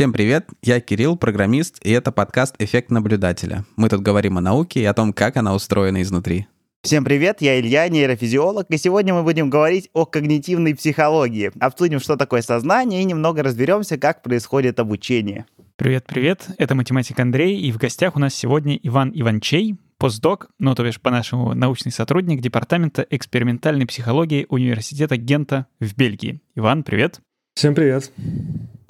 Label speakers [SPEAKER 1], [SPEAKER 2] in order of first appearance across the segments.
[SPEAKER 1] Всем привет, я Кирилл, программист, и это подкаст «Эффект наблюдателя». Мы тут говорим о науке и о том, как она устроена изнутри.
[SPEAKER 2] Всем привет, я Илья, нейрофизиолог, и сегодня мы будем говорить о когнитивной психологии. Обсудим, что такое сознание, и немного разберемся, как происходит обучение.
[SPEAKER 3] Привет-привет, это математик Андрей, и в гостях у нас сегодня Иван Иванчей, постдок, ну то бишь по-нашему научный сотрудник Департамента экспериментальной психологии Университета Гента в Бельгии. Иван, привет.
[SPEAKER 4] Всем привет.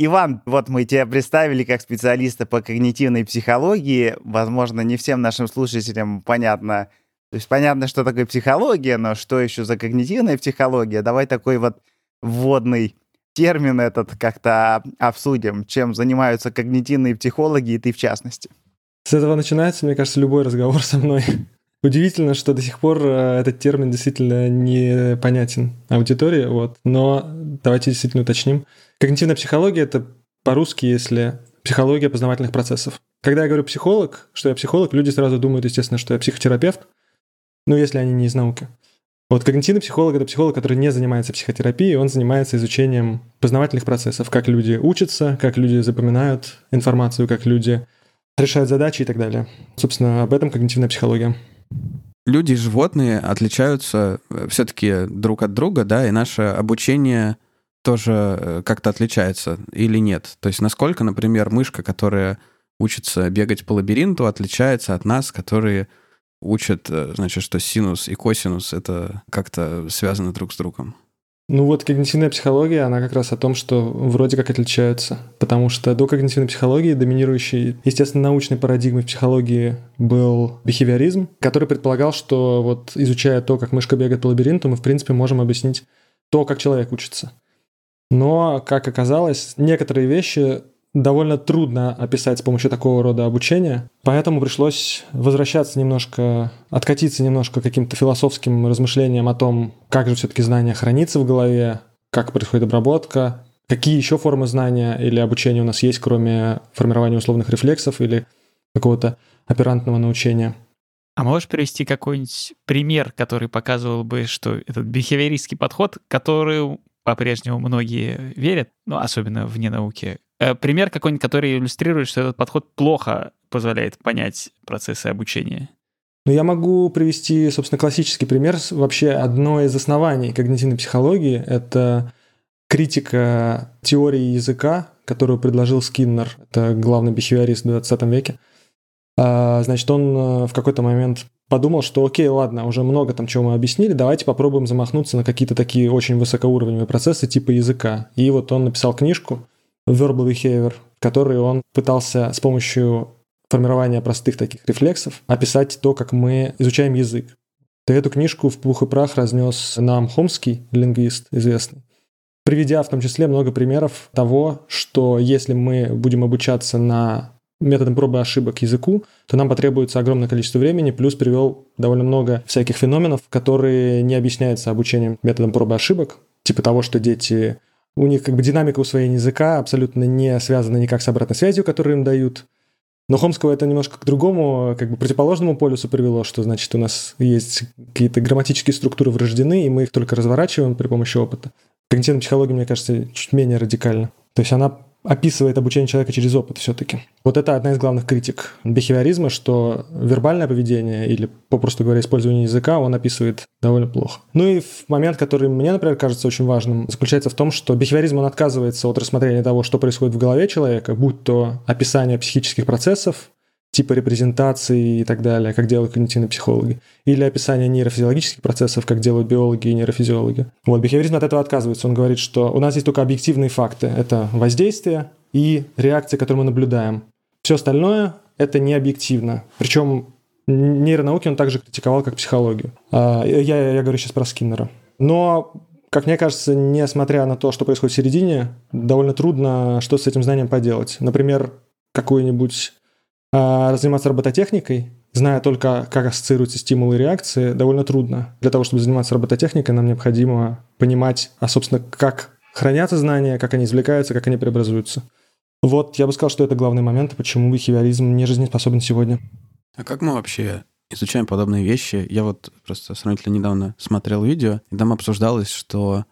[SPEAKER 2] Иван, вот мы тебя представили как специалиста по когнитивной психологии. Возможно, не всем нашим слушателям понятно, то есть понятно, что такое психология, но что еще за когнитивная психология? Давай такой вот вводный термин этот как-то обсудим, чем занимаются когнитивные психологи, и ты в частности.
[SPEAKER 4] С этого начинается, мне кажется, любой разговор со мной. Удивительно, что до сих пор э, этот термин действительно не понятен аудитории, вот. но давайте действительно уточним. Когнитивная психология — это по-русски, если психология познавательных процессов. Когда я говорю психолог, что я психолог, люди сразу думают, естественно, что я психотерапевт, ну, если они не из науки. Вот когнитивный психолог — это психолог, который не занимается психотерапией, он занимается изучением познавательных процессов, как люди учатся, как люди запоминают информацию, как люди решают задачи и так далее. Собственно, об этом когнитивная психология
[SPEAKER 1] люди и животные отличаются э, все-таки друг от друга, да, и наше обучение тоже э, как-то отличается или нет? То есть насколько, например, мышка, которая учится бегать по лабиринту, отличается от нас, которые учат, э, значит, что синус и косинус это как-то связаны друг с другом?
[SPEAKER 4] Ну вот когнитивная психология, она как раз о том, что вроде как отличаются. Потому что до когнитивной психологии доминирующей, естественно, научной парадигмой в психологии был бихевиоризм, который предполагал, что вот изучая то, как мышка бегает по лабиринту, мы, в принципе, можем объяснить то, как человек учится. Но, как оказалось, некоторые вещи довольно трудно описать с помощью такого рода обучения, поэтому пришлось возвращаться немножко, откатиться немножко каким-то философским размышлениям о том, как же все-таки знание хранится в голове, как происходит обработка, какие еще формы знания или обучения у нас есть, кроме формирования условных рефлексов или какого-то оперантного научения.
[SPEAKER 3] А можешь привести какой-нибудь пример, который показывал бы, что этот бихевиористский подход, который по-прежнему многие верят, ну, особенно вне науки, пример какой-нибудь, который иллюстрирует, что этот подход плохо позволяет понять процессы обучения.
[SPEAKER 4] Ну, я могу привести, собственно, классический пример. Вообще, одно из оснований когнитивной психологии — это критика теории языка, которую предложил Скиннер, это главный бихевиорист в 20 веке. А, значит, он э, в какой-то момент подумал, что окей, ладно, уже много там чего мы объяснили, давайте попробуем замахнуться на какие-то такие очень высокоуровневые процессы типа языка. И вот он написал книжку, verbal behavior, который он пытался с помощью формирования простых таких рефлексов описать то, как мы изучаем язык. То эту книжку в пух и прах разнес нам Хомский, лингвист известный, приведя в том числе много примеров того, что если мы будем обучаться на методом пробы и ошибок языку, то нам потребуется огромное количество времени, плюс привел довольно много всяких феноменов, которые не объясняются обучением методом пробы и ошибок, типа того, что дети у них как бы динамика усвоения языка абсолютно не связана никак с обратной связью, которую им дают. Но Хомского это немножко к другому, как бы противоположному полюсу привело, что значит у нас есть какие-то грамматические структуры врождены, и мы их только разворачиваем при помощи опыта. Когнитивная психология, мне кажется, чуть менее радикальна. То есть она описывает обучение человека через опыт все-таки. Вот это одна из главных критик бихевиоризма, что вербальное поведение или, попросту говоря, использование языка он описывает довольно плохо. Ну и момент, который мне, например, кажется очень важным, заключается в том, что бихевиоризм он отказывается от рассмотрения того, что происходит в голове человека, будь то описание психических процессов, типа репрезентации и так далее, как делают когнитивные психологи, или описание нейрофизиологических процессов, как делают биологи и нейрофизиологи. Вот, бихевиоризм от этого отказывается. Он говорит, что у нас есть только объективные факты. Это воздействие и реакции, которые мы наблюдаем. Все остальное — это не объективно. Причем нейронауки он также критиковал, как психологию. А, я, я говорю сейчас про Скиннера. Но как мне кажется, несмотря на то, что происходит в середине, довольно трудно что с этим знанием поделать. Например, какую-нибудь заниматься робототехникой, зная только, как ассоциируются стимулы и реакции, довольно трудно. Для того, чтобы заниматься робототехникой, нам необходимо понимать, а, собственно, как хранятся знания, как они извлекаются, как они преобразуются. Вот, я бы сказал, что это главный момент, почему бихевиоризм не жизнеспособен сегодня.
[SPEAKER 1] А как мы вообще изучаем подобные вещи? Я вот просто сравнительно недавно смотрел видео, и там обсуждалось, что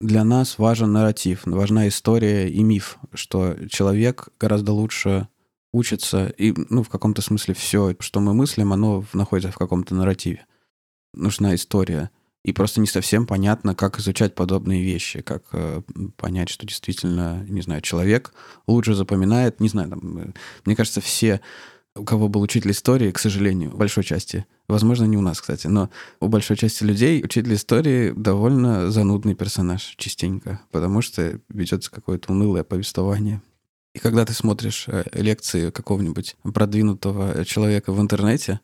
[SPEAKER 1] для нас важен нарратив, важна история и миф, что человек гораздо лучше учится, и, ну, в каком-то смысле все, что мы мыслим, оно находится в каком-то нарративе. Нужна история. И просто не совсем понятно, как изучать подобные вещи, как э, понять, что действительно, не знаю, человек лучше запоминает, не знаю, там, э, мне кажется, все у кого был учитель истории, к сожалению, в большой части, возможно, не у нас, кстати, но у большой части людей учитель истории довольно занудный персонаж частенько, потому что ведется какое-то унылое повествование. И когда ты смотришь э, лекции какого-нибудь продвинутого человека в интернете,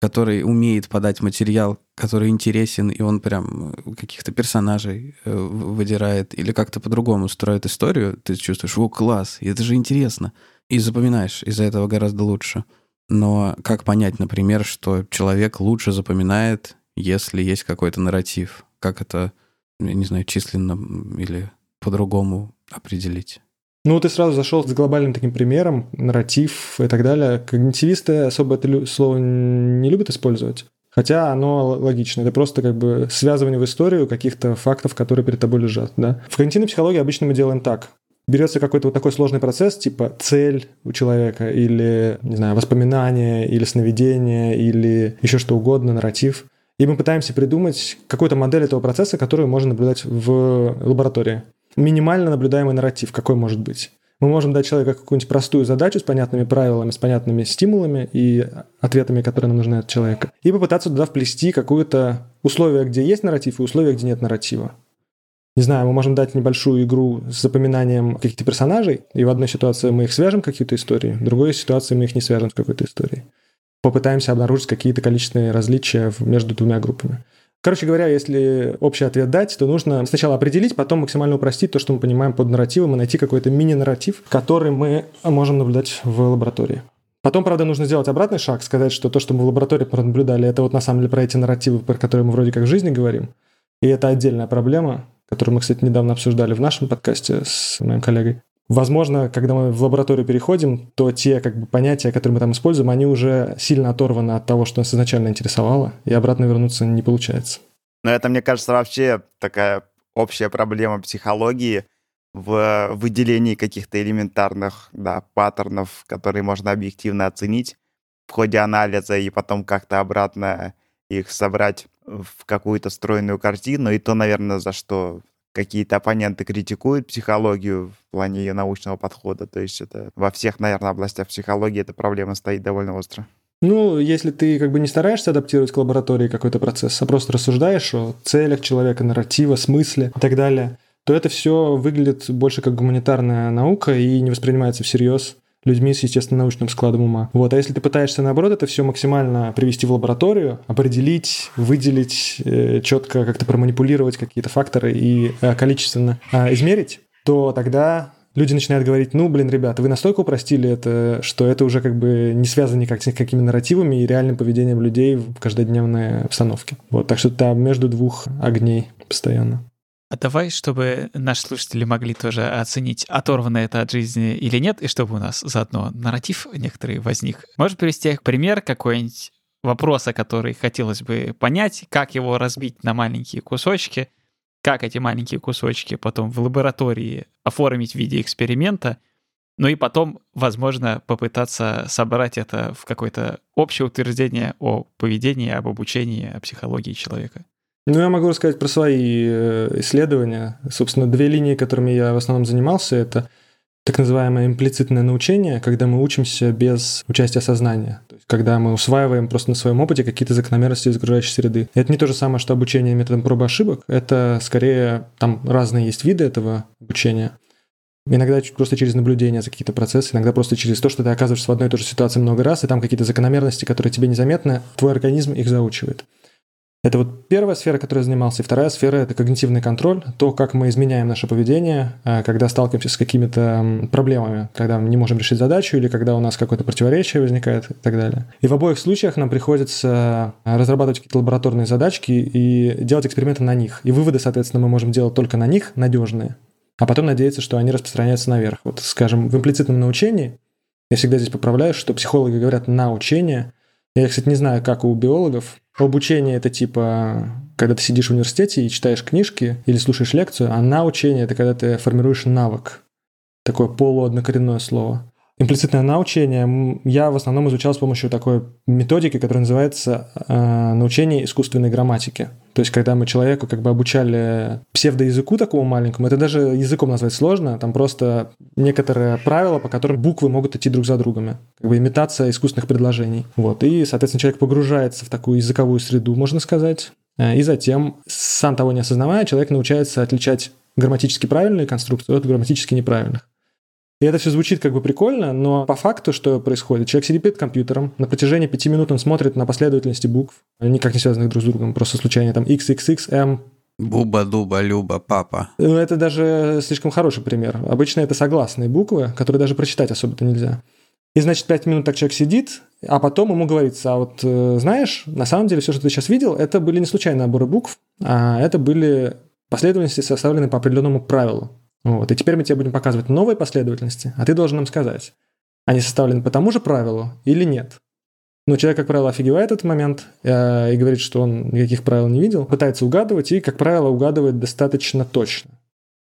[SPEAKER 1] который умеет подать материал, который интересен, и он прям э, каких-то персонажей э, выдирает или как-то по-другому строит историю, ты чувствуешь, о, класс, это же интересно. И запоминаешь из-за этого гораздо лучше. Но как понять, например, что человек лучше запоминает, если есть какой-то нарратив? Как это, я не знаю, численно или по-другому определить?
[SPEAKER 4] Ну, ты сразу зашел с глобальным таким примером, нарратив и так далее. Когнитивисты особо это слово не любят использовать. Хотя оно логично. Это просто как бы связывание в историю каких-то фактов, которые перед тобой лежат. Да? В когнитивной психологии обычно мы делаем так. Берется какой-то вот такой сложный процесс, типа цель у человека, или, не знаю, воспоминание, или сновидение, или еще что угодно, нарратив. И мы пытаемся придумать какую-то модель этого процесса, которую можно наблюдать в лаборатории минимально наблюдаемый нарратив, какой может быть. Мы можем дать человеку какую-нибудь простую задачу с понятными правилами, с понятными стимулами и ответами, которые нам нужны от человека, и попытаться туда вплести какое-то условие, где есть нарратив, и условие, где нет нарратива. Не знаю, мы можем дать небольшую игру с запоминанием каких-то персонажей, и в одной ситуации мы их свяжем какие-то истории, в другой ситуации мы их не свяжем с какой-то историей. Попытаемся обнаружить какие-то количественные различия между двумя группами. Короче говоря, если общий ответ дать, то нужно сначала определить, потом максимально упростить то, что мы понимаем под нарративом, и найти какой-то мини-нарратив, который мы можем наблюдать в лаборатории. Потом, правда, нужно сделать обратный шаг, сказать, что то, что мы в лаборатории пронаблюдали, это вот на самом деле про эти нарративы, про которые мы вроде как в жизни говорим. И это отдельная проблема, которую мы, кстати, недавно обсуждали в нашем подкасте с моим коллегой. Возможно, когда мы в лабораторию переходим, то те как бы, понятия, которые мы там используем, они уже сильно оторваны от того, что нас изначально интересовало, и обратно вернуться не получается.
[SPEAKER 2] Но это, мне кажется, вообще такая общая проблема психологии в выделении каких-то элементарных да, паттернов, которые можно объективно оценить в ходе анализа и потом как-то обратно их собрать в какую-то стройную картину. И то, наверное, за что какие-то оппоненты критикуют психологию в плане ее научного подхода. То есть это во всех, наверное, областях психологии эта проблема стоит довольно остро.
[SPEAKER 4] Ну, если ты как бы не стараешься адаптировать к лаборатории какой-то процесс, а просто рассуждаешь о целях человека, нарратива, смысле и так далее, то это все выглядит больше как гуманитарная наука и не воспринимается всерьез людьми с естественно-научным складом ума. Вот. А если ты пытаешься, наоборот, это все максимально привести в лабораторию, определить, выделить, э, четко как-то проманипулировать какие-то факторы и э, количественно э, измерить, то тогда люди начинают говорить, ну, блин, ребята, вы настолько упростили это, что это уже как бы не связано никак с никакими нарративами и реальным поведением людей в каждодневной обстановке. Вот, так что там между двух огней постоянно.
[SPEAKER 3] А давай, чтобы наши слушатели могли тоже оценить, оторвано это от жизни или нет, и чтобы у нас заодно нарратив некоторый возник. Можешь привести пример какой-нибудь вопроса, который хотелось бы понять, как его разбить на маленькие кусочки, как эти маленькие кусочки потом в лаборатории оформить в виде эксперимента, ну и потом, возможно, попытаться собрать это в какое-то общее утверждение о поведении, об обучении, о психологии человека.
[SPEAKER 4] Ну, я могу рассказать про свои э, исследования. Собственно, две линии, которыми я в основном занимался, это так называемое имплицитное научение, когда мы учимся без участия сознания. То есть, когда мы усваиваем просто на своем опыте какие-то закономерности из окружающей среды. Это не то же самое, что обучение методом проб ошибок. Это скорее, там разные есть виды этого обучения. Иногда просто через наблюдение за какие-то процессы, иногда просто через то, что ты оказываешься в одной и той же ситуации много раз, и там какие-то закономерности, которые тебе незаметны, твой организм их заучивает. Это вот первая сфера, которой я занимался. И вторая сфера – это когнитивный контроль, то, как мы изменяем наше поведение, э, когда сталкиваемся с какими-то проблемами, когда мы не можем решить задачу или когда у нас какое-то противоречие возникает и так далее. И в обоих случаях нам приходится э, разрабатывать какие-то лабораторные задачки и делать эксперименты на них. И выводы, соответственно, мы можем делать только на них, надежные, а потом надеяться, что они распространяются наверх. Вот, скажем, в имплицитном научении, я всегда здесь поправляю, что психологи говорят «на учение», Я, кстати, не знаю, как у биологов. Обучение это типа, когда ты сидишь в университете и читаешь книжки или слушаешь лекцию, а научение это когда ты формируешь навык. Такое полуоднокоренное слово. Имплицитное научение я в основном изучал с помощью такой методики, которая называется э, научение искусственной грамматики. То есть, когда мы человеку как бы обучали псевдоязыку такому маленькому, это даже языком назвать сложно, там просто некоторые правила, по которым буквы могут идти друг за другом. Как бы имитация искусственных предложений. Вот. И, соответственно, человек погружается в такую языковую среду, можно сказать, э, и затем, сам того не осознавая, человек научается отличать грамматически правильные конструкции от грамматически неправильных. И это все звучит как бы прикольно, но по факту что происходит? Человек сидит перед компьютером, на протяжении пяти минут он смотрит на последовательности букв, никак не связанных друг с другом, просто случайно там XXX, M,
[SPEAKER 1] Буба, дуба, люба, папа.
[SPEAKER 4] Ну, это даже слишком хороший пример. Обычно это согласные буквы, которые даже прочитать особо-то нельзя. И, значит, пять минут так человек сидит, а потом ему говорится, а вот э, знаешь, на самом деле все, что ты сейчас видел, это были не случайные наборы букв, а это были последовательности, составленные по определенному правилу. Вот. И теперь мы тебе будем показывать новые последовательности, а ты должен нам сказать, они составлены по тому же правилу или нет. Но человек, как правило, офигевает этот момент э, и говорит, что он никаких правил не видел, пытается угадывать и, как правило, угадывает достаточно точно.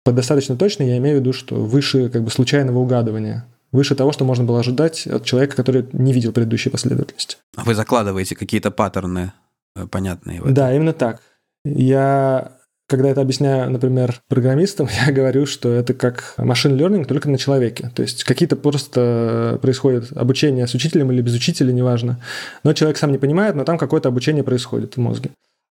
[SPEAKER 4] Под достаточно точно я имею в виду, что выше как бы случайного угадывания, выше того, что можно было ожидать от человека, который не видел предыдущей последовательности.
[SPEAKER 1] А вы закладываете какие-то паттерны э, понятные? В
[SPEAKER 4] Да, именно так. Я когда это объясняю, например, программистам, я говорю, что это как машин learning только на человеке. То есть какие-то просто происходит обучение с учителем или без учителя, неважно. Но человек сам не понимает, но там какое-то обучение происходит в мозге.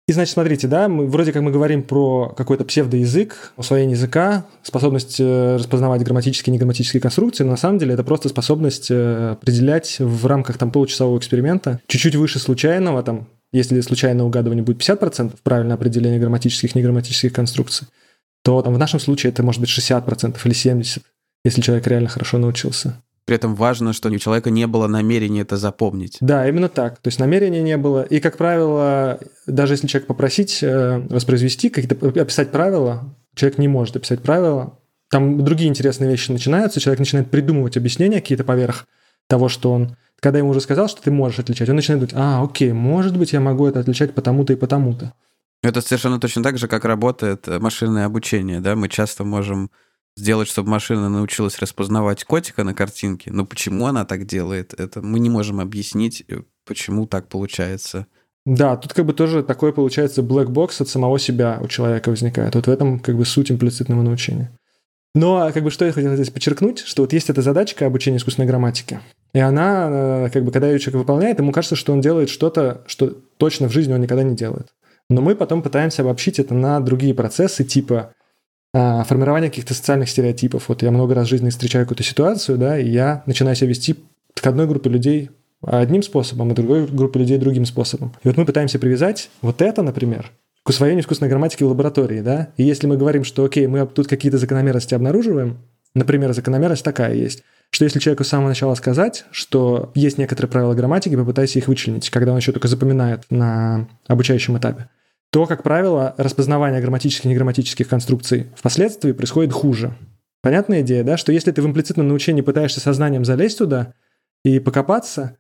[SPEAKER 4] И значит, смотрите, да, мы, вроде как мы говорим про какой-то псевдоязык, усвоение языка, способность э, распознавать грамматические и неграмматические конструкции, но на самом деле это просто способность э, определять в рамках там получасового эксперимента чуть-чуть выше случайного, там если случайное угадывание будет 50% правильное определение грамматических и неграмматических конструкций, то там, в нашем случае это может быть 60% или 70%, если человек реально хорошо научился.
[SPEAKER 1] При этом важно, что у человека не было намерения это запомнить.
[SPEAKER 4] Да, именно так. То есть намерения не было. И, как правило, даже если человек попросить э, воспроизвести, какие-то описать правила, человек не может описать правила. Там другие интересные вещи начинаются. Человек начинает придумывать объяснения какие-то поверх того, что он когда ему уже сказал, что ты можешь отличать, он начинает думать, а, окей, может быть, я могу это отличать потому-то и потому-то.
[SPEAKER 1] Это совершенно точно так же, как работает машинное обучение, да, мы часто можем сделать, чтобы машина научилась распознавать котика на картинке, но почему она так делает, это мы не можем объяснить, э, почему так получается.
[SPEAKER 4] Да, тут как бы тоже такой получается black box от самого себя у человека возникает. Вот в этом как бы суть имплицитного научения. Но как бы что я хотел здесь подчеркнуть, что вот есть эта задачка обучения искусственной грамматики. И она, э, как бы, когда ее человек выполняет, ему кажется, что он делает что-то, что точно в жизни он никогда не делает. Но мы потом пытаемся обобщить это на другие процессы, типа а, формирования каких-то социальных стереотипов. Вот я много раз в жизни встречаю какую-то ситуацию, да, и я начинаю себя вести к одной группе людей одним способом, а другой группе людей другим способом. И вот мы пытаемся привязать вот это, например, к усвоению искусственной грамматики в лаборатории, да, и если мы говорим, что, окей, мы тут какие-то закономерности обнаруживаем, например, закономерность такая есть, что если человеку с самого начала сказать, что есть некоторые правила грамматики, попытайся их вычленить, когда он еще только запоминает на обучающем этапе, то, как правило, распознавание грамматических и неграмматических конструкций впоследствии происходит хуже. Понятная идея, да, что если ты в имплицитном научении пытаешься сознанием залезть туда и покопаться,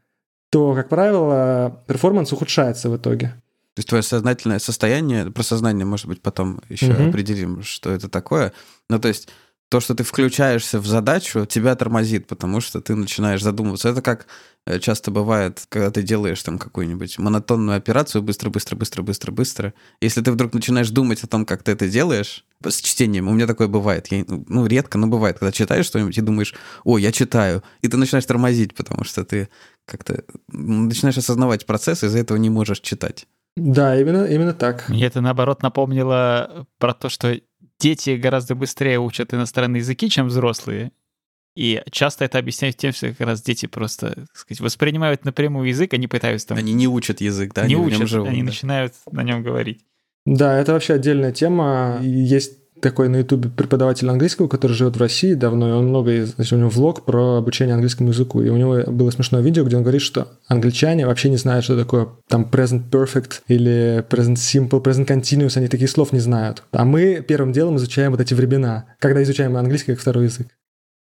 [SPEAKER 4] то, как правило, перформанс ухудшается в итоге.
[SPEAKER 1] То есть твое сознательное состояние, про сознание, может быть, потом еще угу. определим, что это такое. Ну, то есть то, что ты включаешься в задачу, тебя тормозит, потому что ты начинаешь задумываться. Это как э, часто бывает, когда ты делаешь там какую-нибудь монотонную операцию быстро, быстро, быстро, быстро, быстро. Если ты вдруг начинаешь думать о том, как ты это делаешь, с чтением, у меня такое бывает, я, ну, редко, но бывает, когда читаешь что-нибудь и думаешь, о, я читаю, и ты начинаешь тормозить, потому что ты как-то начинаешь осознавать процесс, и из-за этого не можешь читать.
[SPEAKER 4] Да, именно, именно так.
[SPEAKER 3] Мне это, наоборот, напомнило про то, что дети гораздо быстрее учат иностранные языки, чем взрослые. И часто это объясняют тем, что как раз дети просто, так сказать, воспринимают напрямую язык, они пытаются там...
[SPEAKER 1] Они не учат язык, да?
[SPEAKER 3] Не
[SPEAKER 1] они
[SPEAKER 3] учат,
[SPEAKER 1] живут,
[SPEAKER 3] они
[SPEAKER 1] да.
[SPEAKER 3] начинают на нем говорить.
[SPEAKER 4] Да, это вообще отдельная тема. Есть такой на Ютубе преподаватель английского, который живет в России давно, и он много, значит, у него влог про обучение английскому языку, и у него было смешное видео, где он говорит, что англичане вообще не знают, что такое там present perfect или present simple, present continuous, они таких слов не знают. А мы первым делом изучаем вот эти времена, когда изучаем английский как второй язык.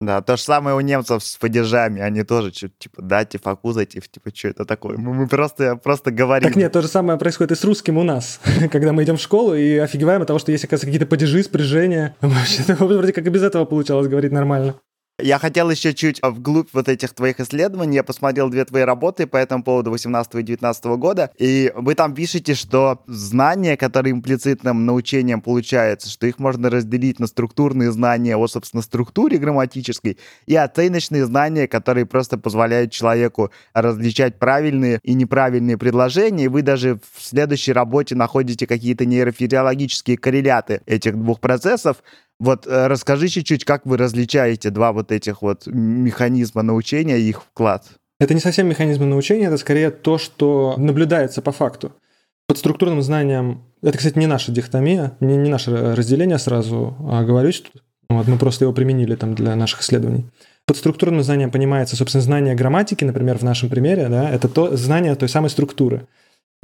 [SPEAKER 2] Да, то же самое у немцев с падежами. Они тоже что-то типа датив, акузатив, типа что это такое? Мы, мы просто, просто говорим.
[SPEAKER 4] Так нет, то же самое происходит и с русским у нас. Когда мы идем в школу и офигеваем от того, что есть, оказывается, какие-то падежи, спряжения. Вообще, вроде как и без этого получалось говорить нормально.
[SPEAKER 2] Я хотел еще чуть вглубь вот этих твоих исследований. Я посмотрел две твои работы по этому поводу 18 и 19 года. И вы там пишете, что знания, которые имплицитным научением получаются, что их можно разделить на структурные знания о, собственно, структуре грамматической и оценочные знания, которые просто позволяют человеку различать правильные и неправильные предложения. И вы даже в следующей работе находите какие-то нейрофизиологические корреляты этих двух процессов. Вот э, расскажи чуть-чуть, как вы различаете два вот этих вот механизма научения и их вклад.
[SPEAKER 4] Это не совсем механизмы научения, это скорее то, что наблюдается по факту. Под структурным знанием, это, кстати, не наша дихотомия, не, не наше разделение сразу, а говорюсь, вот мы просто его применили там для наших исследований. Под структурным знанием понимается, собственно, знание грамматики, например, в нашем примере, да, это то знание той самой структуры.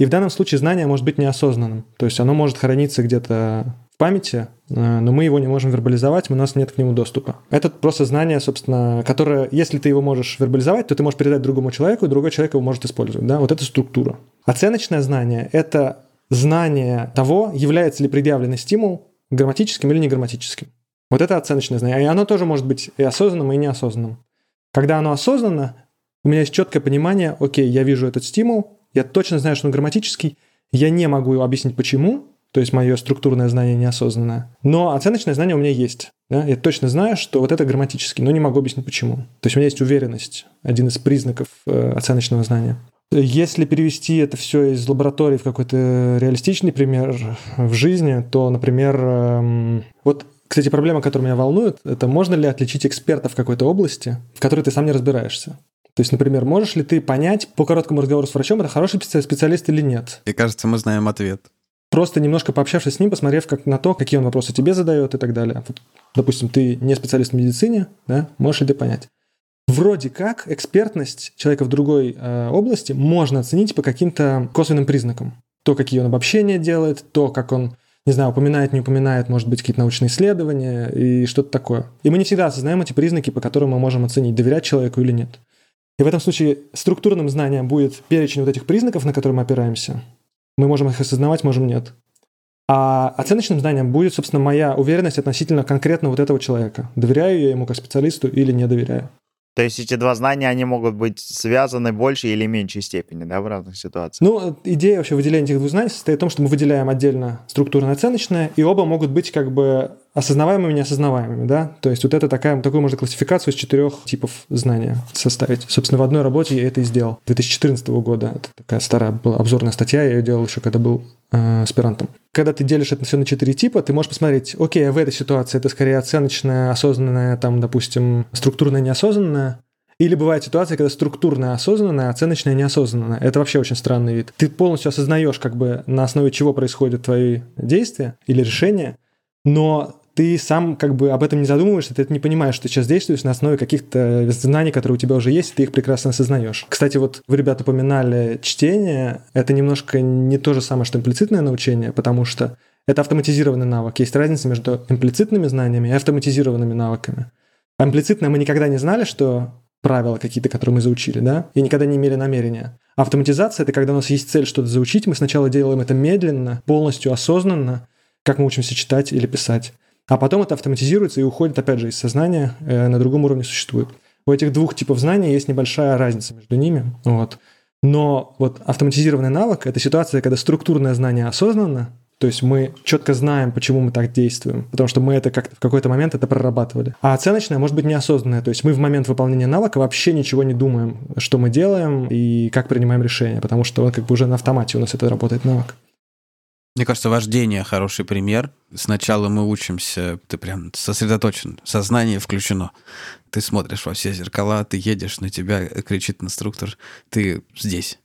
[SPEAKER 4] И в данном случае знание может быть неосознанным. То есть оно может храниться где-то памяти, э, но мы его не можем вербализовать, у нас нет к нему доступа. Это просто знание, собственно, которое, если ты его можешь вербализовать, то ты можешь передать другому человеку, и другой человек его может использовать. Да? Вот это структура. Оценочное знание – это знание того, является ли предъявленный стимул грамматическим или неграмматическим. Вот это оценочное знание. И оно тоже может быть и осознанным, и неосознанным. Когда оно осознанно, у меня есть четкое понимание, окей, я вижу этот стимул, я точно знаю, что он грамматический, я не могу объяснить почему, то есть мое структурное знание неосознанное. Но оценочное знание у меня есть. Да? Я точно знаю, что вот это грамматически, но не могу объяснить почему. То есть у меня есть уверенность, один из признаков э, оценочного знания. Если перевести это все из лаборатории в какой-то реалистичный пример в жизни, то, например, эм, вот кстати, проблема, которая меня волнует, это можно ли отличить эксперта в какой-то области, в которой ты сам не разбираешься. То есть, например, можешь ли ты понять по короткому разговору с врачом, это хороший специалист или нет?
[SPEAKER 1] Мне кажется, мы знаем ответ.
[SPEAKER 4] Просто немножко пообщавшись с ним, посмотрев как на то, какие он вопросы тебе задает и так далее. Вот, допустим, ты не специалист в медицине, да, можешь ли ты понять? Вроде как экспертность человека в другой э, области можно оценить по каким-то косвенным признакам. То, какие он обобщения делает, то, как он, не знаю, упоминает, не упоминает, может быть, какие-то научные исследования и что-то такое. И мы не всегда осознаем эти признаки, по которым мы можем оценить, доверять человеку или нет. И в этом случае структурным знанием будет перечень вот этих признаков, на которые мы опираемся, мы можем их осознавать, можем нет. А оценочным знанием будет, собственно, моя уверенность относительно конкретно вот этого человека. Доверяю я ему как специалисту или не доверяю.
[SPEAKER 2] То есть эти два знания, они могут быть связаны в большей или меньшей степени, да, в разных ситуациях?
[SPEAKER 4] Ну, идея вообще выделения этих двух знаний состоит в том, что мы выделяем отдельно структурно-оценочное, и оба могут быть как бы осознаваемыми и неосознаваемыми, да? То есть вот это такая, такую можно классификацию из четырех типов знания составить. Собственно, в одной работе я это и сделал. 2014 года. Это такая старая была обзорная статья, я ее делал еще, когда был э, аспирантом. Когда ты делишь это все на четыре типа, ты можешь посмотреть, окей, а в этой ситуации это скорее оценочная, осознанная, там, допустим, структурная, неосознанная, или бывает ситуация, когда структурная осознанная, оценочная неосознанная. Это вообще очень странный вид. Ты полностью осознаешь, как бы на основе чего происходят твои действия или решения, но ты сам как бы об этом не задумываешься, ты это не понимаешь, что ты сейчас действуешь на основе каких-то знаний, которые у тебя уже есть, и ты их прекрасно осознаешь. Кстати, вот вы, ребята, упоминали чтение. Это немножко не то же самое, что имплицитное научение, потому что это автоматизированный навык. Есть разница между имплицитными знаниями и автоматизированными навыками. А имплицитное мы никогда не знали, что правила какие-то, которые мы заучили, да, и никогда не имели намерения. Автоматизация — это когда у нас есть цель что-то заучить, мы сначала делаем это медленно, полностью осознанно, как мы учимся читать или писать. А потом это автоматизируется и уходит, опять же, из сознания, э, на другом уровне существует. У этих двух типов знаний есть небольшая разница между ними. Вот. Но вот автоматизированный навык – это ситуация, когда структурное знание осознанно, то есть мы четко знаем, почему мы так действуем, потому что мы это как-то в какой-то момент это прорабатывали. А оценочное может быть неосознанное, то есть мы в момент выполнения навыка вообще ничего не думаем, что мы делаем и как принимаем решения, потому что он как бы уже на автомате у нас это работает навык.
[SPEAKER 1] Мне кажется, вождение хороший пример. Сначала мы учимся, ты прям сосредоточен, сознание включено. Ты смотришь во все зеркала, ты едешь, на тебя кричит инструктор, ты здесь.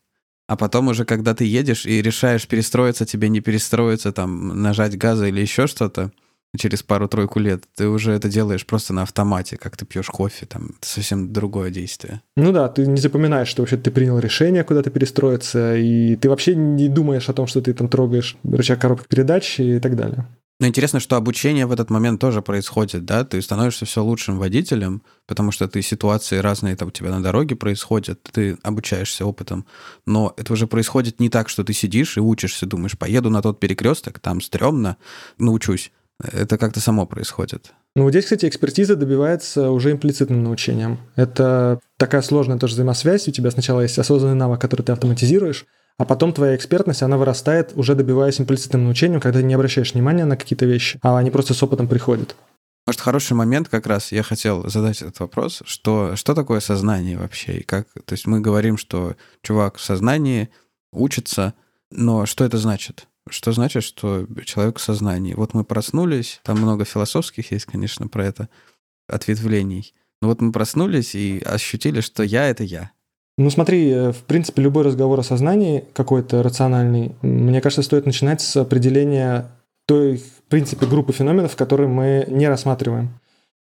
[SPEAKER 1] А потом уже, когда ты едешь и решаешь перестроиться, тебе не перестроиться, там, нажать газа или еще что-то, через пару-тройку лет, ты уже это делаешь просто на автомате, как ты пьешь кофе, там это совсем другое действие.
[SPEAKER 4] Ну да, ты не запоминаешь, что вообще ты принял решение куда-то перестроиться, и ты вообще не думаешь о том, что ты там трогаешь рычаг коробки передач и так далее.
[SPEAKER 1] Но интересно, что обучение в этот момент тоже происходит, да? Ты становишься все лучшим водителем, потому что ты ситуации разные там у тебя на дороге происходят, ты обучаешься опытом. Но это уже происходит не так, что ты сидишь и учишься, думаешь, поеду на тот перекресток, там стрёмно, научусь. Это как-то само происходит.
[SPEAKER 4] Ну, вот здесь, кстати, экспертиза добивается уже имплицитным научением. Это такая сложная тоже взаимосвязь. У тебя сначала есть осознанный навык, который ты автоматизируешь, а потом твоя экспертность, она вырастает, уже добиваясь имплицитным научением, когда ты не обращаешь внимания на какие-то вещи, а они просто с опытом приходят.
[SPEAKER 1] Может, хороший момент как раз, я хотел задать этот вопрос, что, что такое сознание вообще? И как, то есть мы говорим, что чувак в сознании учится, но что это значит? Что значит, что человек в сознании? Вот мы проснулись, там много философских есть, конечно, про это, ответвлений. Но вот мы проснулись и ощутили, что я — это я.
[SPEAKER 4] Ну смотри, э, в принципе, любой разговор о сознании какой-то рациональный, мне кажется, стоит начинать с определения той, в принципе, группы феноменов, которые мы не рассматриваем.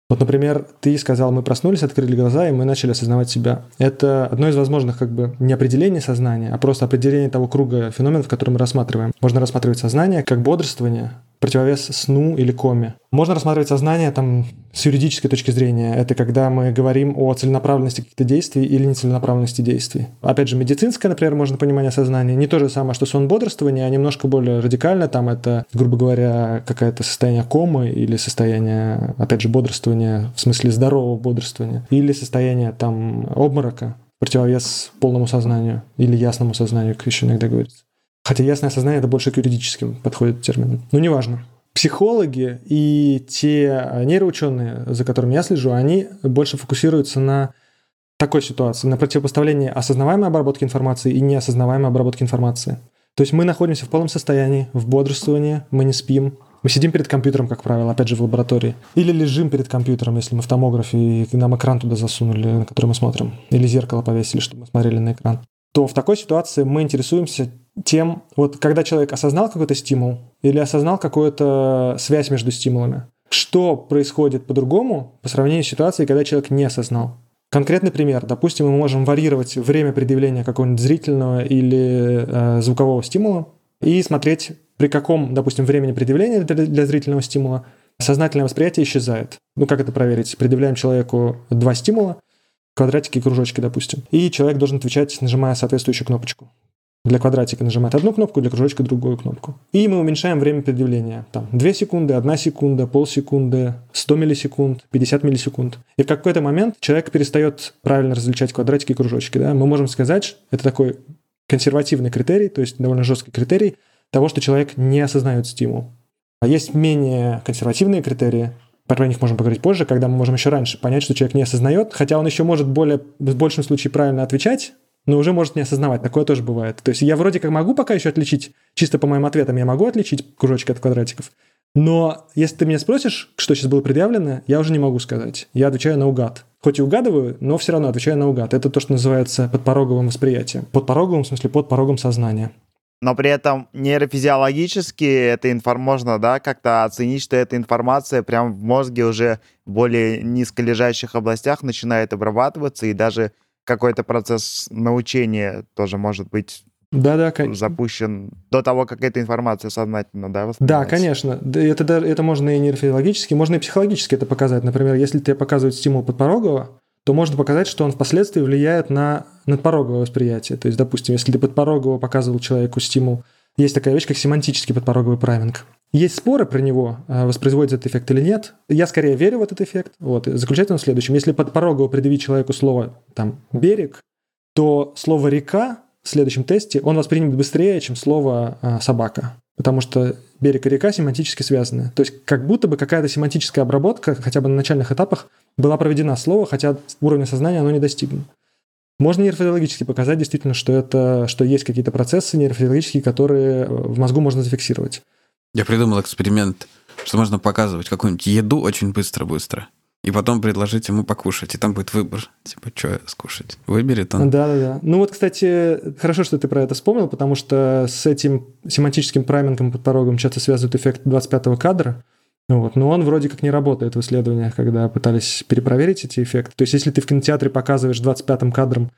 [SPEAKER 4] Вот, например, ты сказал, мы проснулись, открыли глаза, и мы начали осознавать себя. Это одно из возможных как бы не определение сознания, а просто определение того круга феноменов, которые мы рассматриваем. Можно рассматривать сознание как бодрствование, противовес сну или коме. Можно рассматривать сознание там, с юридической точки зрения. Это когда мы говорим о целенаправленности каких-то действий или нецеленаправленности действий. Опять же, медицинское, например, можно понимание сознания. Не то же самое, что сон бодрствования, а немножко более радикально. Там это, грубо говоря, какое-то состояние комы или состояние, опять же, бодрствования, в смысле здорового бодрствования. Или состояние там обморока, противовес полному сознанию или ясному сознанию, как еще иногда говорится. Хотя ясное сознание это больше к юридическим подходит терминам. Но неважно. Психологи и те нейроученые, за которыми я слежу, они больше фокусируются на такой ситуации, на противопоставлении осознаваемой обработки информации и неосознаваемой обработки информации. То есть мы находимся в полном состоянии, в бодрствовании, мы не спим, мы сидим перед компьютером, как правило, опять же в лаборатории. Или лежим перед компьютером, если мы в томографе, и нам экран туда засунули, на который мы смотрим. Или зеркало повесили, чтобы мы смотрели на экран. То в такой ситуации мы интересуемся тем, вот когда человек осознал какой-то стимул или осознал какую-то связь между стимулами, что происходит по-другому по сравнению с ситуацией, когда человек не осознал. Конкретный пример. Допустим, мы можем варьировать время предъявления какого-нибудь зрительного или э, звукового стимула и смотреть, при каком, допустим, времени предъявления для, для зрительного стимула сознательное восприятие исчезает. Ну, как это проверить? Предъявляем человеку два стимула, квадратики и кружочки, допустим, и человек должен отвечать, нажимая соответствующую кнопочку. Для квадратика нажимает одну кнопку, для кружочка другую кнопку. И мы уменьшаем время предъявления. Там 2 секунды, 1 секунда, полсекунды, 100 миллисекунд, 50 миллисекунд. И в какой-то момент человек перестает правильно различать квадратики и кружочки. Да? Мы можем сказать, это такой консервативный критерий, то есть довольно жесткий критерий того, что человек не осознает стимул. А есть менее консервативные критерии, про них можем поговорить позже, когда мы можем еще раньше понять, что человек не осознает, хотя он еще может более, в большем случае правильно отвечать, но уже может не осознавать. Такое тоже бывает. То есть я вроде как могу пока еще отличить, чисто по моим ответам я могу отличить кружочки от квадратиков, но если ты меня спросишь, что сейчас было предъявлено, я уже не могу сказать. Я отвечаю наугад. Хоть и угадываю, но все равно отвечаю наугад. Это то, что называется подпороговым восприятием. Подпороговым, в смысле, под порогом сознания.
[SPEAKER 2] Но при этом нейрофизиологически это информ... можно да, как-то оценить, что эта информация прям в мозге уже в более низколежащих областях начинает обрабатываться, и даже какой-то процесс научения тоже может быть
[SPEAKER 4] да, да,
[SPEAKER 2] запущен до того, как эта информация сознательно, да,
[SPEAKER 4] Да, конечно. Это, это можно и нейрофизиологически, можно и психологически это показать. Например, если тебе показывают стимул подпорогового, то можно показать, что он впоследствии влияет на надпороговое восприятие. То есть, допустим, если ты подпорогово показывал человеку стимул, есть такая вещь, как семантический подпороговый прайминг. Есть споры про него, а, воспроизводит этот эффект или нет. Я скорее верю в этот эффект. Вот. Заключается он в следующем. Если подпорогово предъявить человеку слово там, «берег», то слово «река» в следующем тесте он воспримет быстрее, чем слово а, «собака». Потому что берег и река семантически связаны. То есть как будто бы какая-то семантическая обработка, хотя бы на начальных этапах, была проведена слово, хотя уровня сознания оно не достигнут. Можно нейрофизиологически показать действительно, что, это, что есть какие-то процессы нейрофизиологические, которые в мозгу можно зафиксировать.
[SPEAKER 1] Я придумал эксперимент, что можно показывать какую-нибудь еду очень быстро-быстро, и потом предложить ему покушать, и там будет выбор, типа, что скушать. Выберет он.
[SPEAKER 4] Да-да-да. Ну вот, кстати, хорошо, что ты про это вспомнил, потому что с этим семантическим праймингом под порогом часто связывают эффект 25-го кадра, вот. Но он вроде как не работает в исследованиях, когда пытались перепроверить эти эффекты. То есть, если ты в кинотеатре показываешь 25-м кадром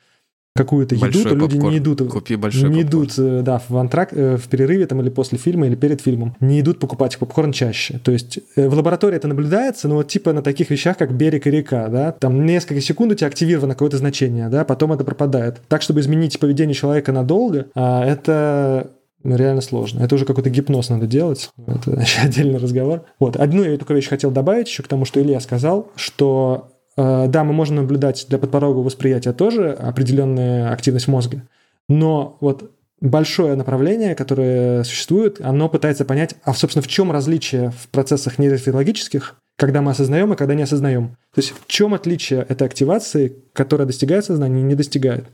[SPEAKER 4] какую-то еду,
[SPEAKER 1] Большой
[SPEAKER 4] то люди
[SPEAKER 1] попкорн.
[SPEAKER 4] не идут,
[SPEAKER 1] Купи большой
[SPEAKER 4] не
[SPEAKER 1] попкорн.
[SPEAKER 4] идут э, да, в антрак, э, в перерыве там, или после фильма, или перед фильмом, не идут покупать попкорн чаще. То есть э, в лаборатории это наблюдается, но вот типа на таких вещах, как берег и река, да, там несколько секунд у тебя активировано какое-то значение, да, потом это пропадает. Так, чтобы изменить поведение человека надолго, а, это реально сложно. Это уже какой-то гипноз надо делать. Это еще отдельный разговор. Вот. Одну я только вещь хотел добавить еще к тому, что Илья сказал, что да, мы можем наблюдать для подпорогового восприятия тоже определенную активность мозга, но вот большое направление, которое существует, оно пытается понять, а, собственно, в чем различие в процессах нейрофизиологических, когда мы осознаем и когда не осознаем. То есть в чем отличие этой активации, которая достигает сознания и не достигает.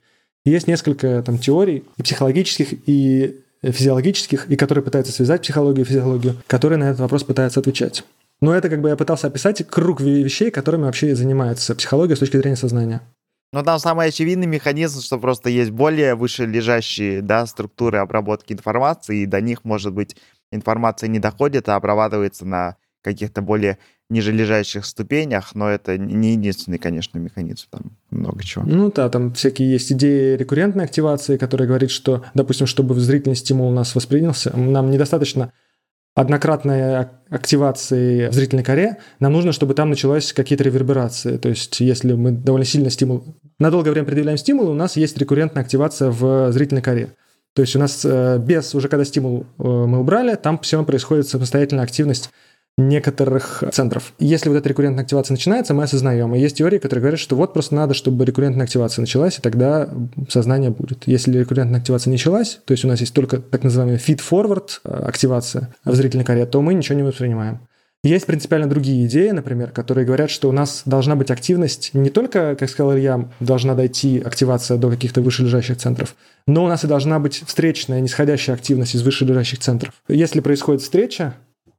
[SPEAKER 4] Есть несколько там теорий и психологических, и физиологических, и которые пытаются связать психологию и физиологию, которые на этот вопрос пытаются отвечать. Но это как бы я пытался описать круг вещей, которыми вообще занимается психология с точки зрения сознания.
[SPEAKER 2] Но там самый очевидный механизм, что просто есть более вышележащие да, структуры обработки информации, и до них, может быть, информация не доходит, а обрабатывается на каких-то более нижележащих ступенях, но это не единственный, конечно, механизм, там много чего.
[SPEAKER 4] Ну да, там всякие есть идеи рекуррентной активации, которая говорит, что, допустим, чтобы зрительный стимул у нас воспринялся, нам недостаточно однократной активации в зрительной коре, нам нужно, чтобы там началась какие-то реверберации. То есть, если мы довольно сильно стимул, на долгое время предъявляем стимул, у нас есть рекуррентная активация в зрительной коре. То есть у нас без, уже когда стимул мы убрали, там все равно происходит самостоятельная активность некоторых центров. Если вот эта рекуррентная активация начинается, мы осознаем. И есть теории, которые говорят, что вот просто надо, чтобы рекуррентная активация началась, и тогда сознание будет. Если рекуррентная активация не началась, то есть у нас есть только так называемая feed-forward активация в зрительной коре, то мы ничего не воспринимаем. Есть принципиально другие идеи, например, которые говорят, что у нас должна быть активность не только, как сказал Илья, должна дойти активация до каких-то вышележащих центров, но у нас и должна быть встречная, нисходящая активность из вышележащих центров. Если происходит встреча,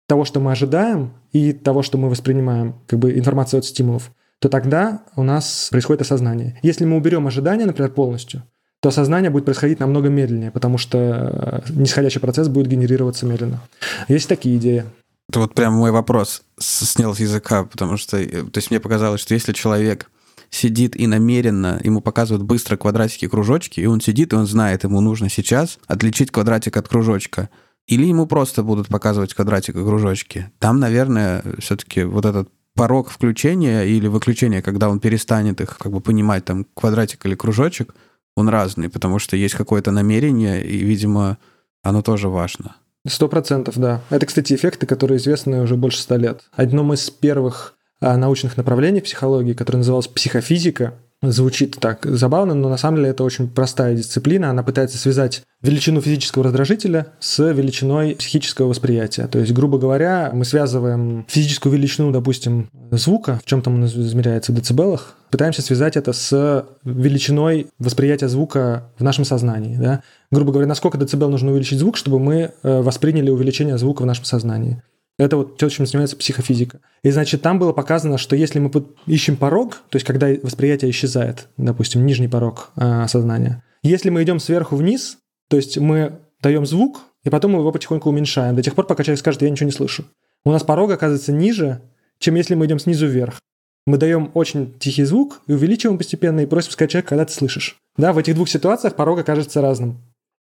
[SPEAKER 4] того, что мы ожидаем, и того, что мы воспринимаем, как бы информацию от стимулов, то тогда у нас происходит осознание. Если мы уберем ожидание, например, полностью, то осознание будет происходить намного медленнее, потому что нисходящий процесс будет генерироваться медленно. Есть такие идеи.
[SPEAKER 1] Это вот прям мой вопрос снял с языка, потому что, то есть мне показалось, что если человек сидит и намеренно ему показывают быстро квадратики, кружочки, и он сидит, и он знает, ему нужно сейчас отличить квадратик от кружочка, или ему просто будут показывать квадратик и кружочки. Там, наверное, все-таки вот этот порог включения или выключения, когда он перестанет их как бы понимать, там, квадратик или кружочек, он разный, потому что есть какое-то намерение, и, видимо, оно тоже важно.
[SPEAKER 4] Сто процентов, да. Это, кстати, эффекты, которые известны уже больше ста лет. Одном из первых а, научных направлений психологии, которое называлось психофизика, звучит так забавно, но на самом деле это очень простая дисциплина. Она пытается связать величину физического раздражителя с величиной психического восприятия. То есть, грубо говоря, мы связываем физическую величину, допустим, звука, в чем там он измеряется в децибелах, пытаемся связать это с величиной восприятия звука в нашем сознании. Да? Грубо говоря, насколько децибел нужно увеличить звук, чтобы мы восприняли увеличение звука в нашем сознании. Это вот то, чем занимается психофизика. И, значит, там было показано, что если мы ищем порог, то есть когда восприятие исчезает, допустим, нижний порог э, сознания, если мы идем сверху вниз, то есть мы даем звук, и потом мы его потихоньку уменьшаем, до тех пор, пока человек скажет, я ничего не слышу. У нас порог оказывается ниже, чем если мы идем снизу вверх. Мы даем очень тихий звук и увеличиваем постепенно, и просим сказать человеку, когда ты слышишь. Да, в этих двух ситуациях порог окажется разным.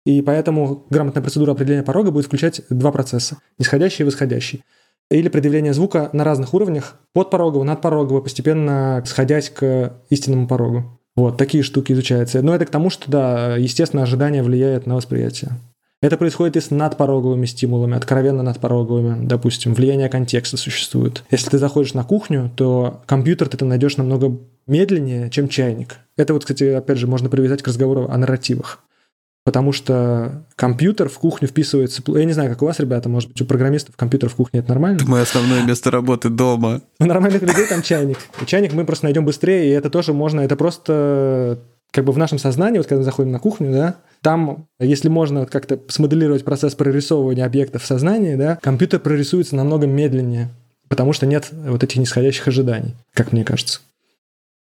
[SPEAKER 4] И поэтому грамотная процедура определения порога будет включать два процесса – нисходящий и восходящий. Или предъявление звука на разных уровнях, подпорогово, надпорогово, постепенно сходясь к истинному порогу. Вот, такие штуки изучаются. Но это к тому, что, да, естественно, ожидание влияет на восприятие. Это происходит и с надпороговыми стимулами, откровенно надпороговыми. Допустим, влияние контекста существует. Если ты заходишь на кухню, то компьютер ты найдешь намного медленнее, чем чайник. Это вот, кстати, опять же, можно привязать к разговору о нарративах. Потому что компьютер в кухню вписывается... Я не знаю, как у вас, ребята, может быть, у программистов компьютер в кухне это нормально?
[SPEAKER 1] Это мое основное место работы дома.
[SPEAKER 4] У нормальных людей там чайник. И чайник мы просто найдем быстрее, и это тоже можно... Это просто как бы в нашем сознании, вот когда мы заходим на кухню, да, там, если можно как-то смоделировать процесс прорисовывания объектов в сознании, да, компьютер прорисуется намного медленнее, потому что нет вот этих нисходящих ожиданий, как мне кажется.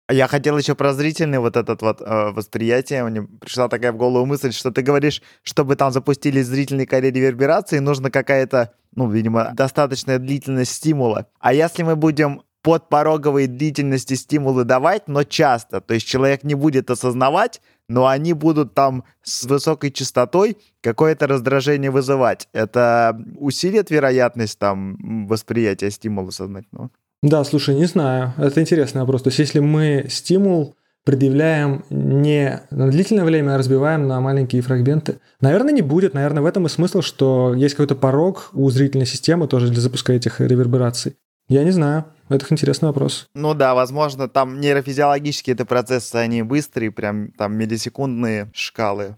[SPEAKER 2] Я хотел еще про зрительный вот этот вот э, восприятие. Мне пришла такая в голову мысль, что ты говоришь, чтобы там запустились зрительные коре реверберации, нужно какая-то, ну, видимо, достаточная длительность стимула. А если мы будем подпороговые длительности стимулы давать, но часто. То есть человек не будет осознавать, но они будут там с высокой частотой какое-то раздражение вызывать. Это усилит вероятность там восприятия стимула сознательного?
[SPEAKER 4] Да, слушай, не знаю. Это интересный вопрос. То есть если мы стимул предъявляем не на длительное время, а разбиваем на маленькие фрагменты. Наверное, не будет. Наверное, в этом и смысл, что есть какой-то порог у зрительной системы тоже для запуска этих ревербераций. Я не знаю. Это интересный вопрос.
[SPEAKER 2] Ну да, возможно, там нейрофизиологические это процессы, они быстрые, прям там миллисекундные шкалы.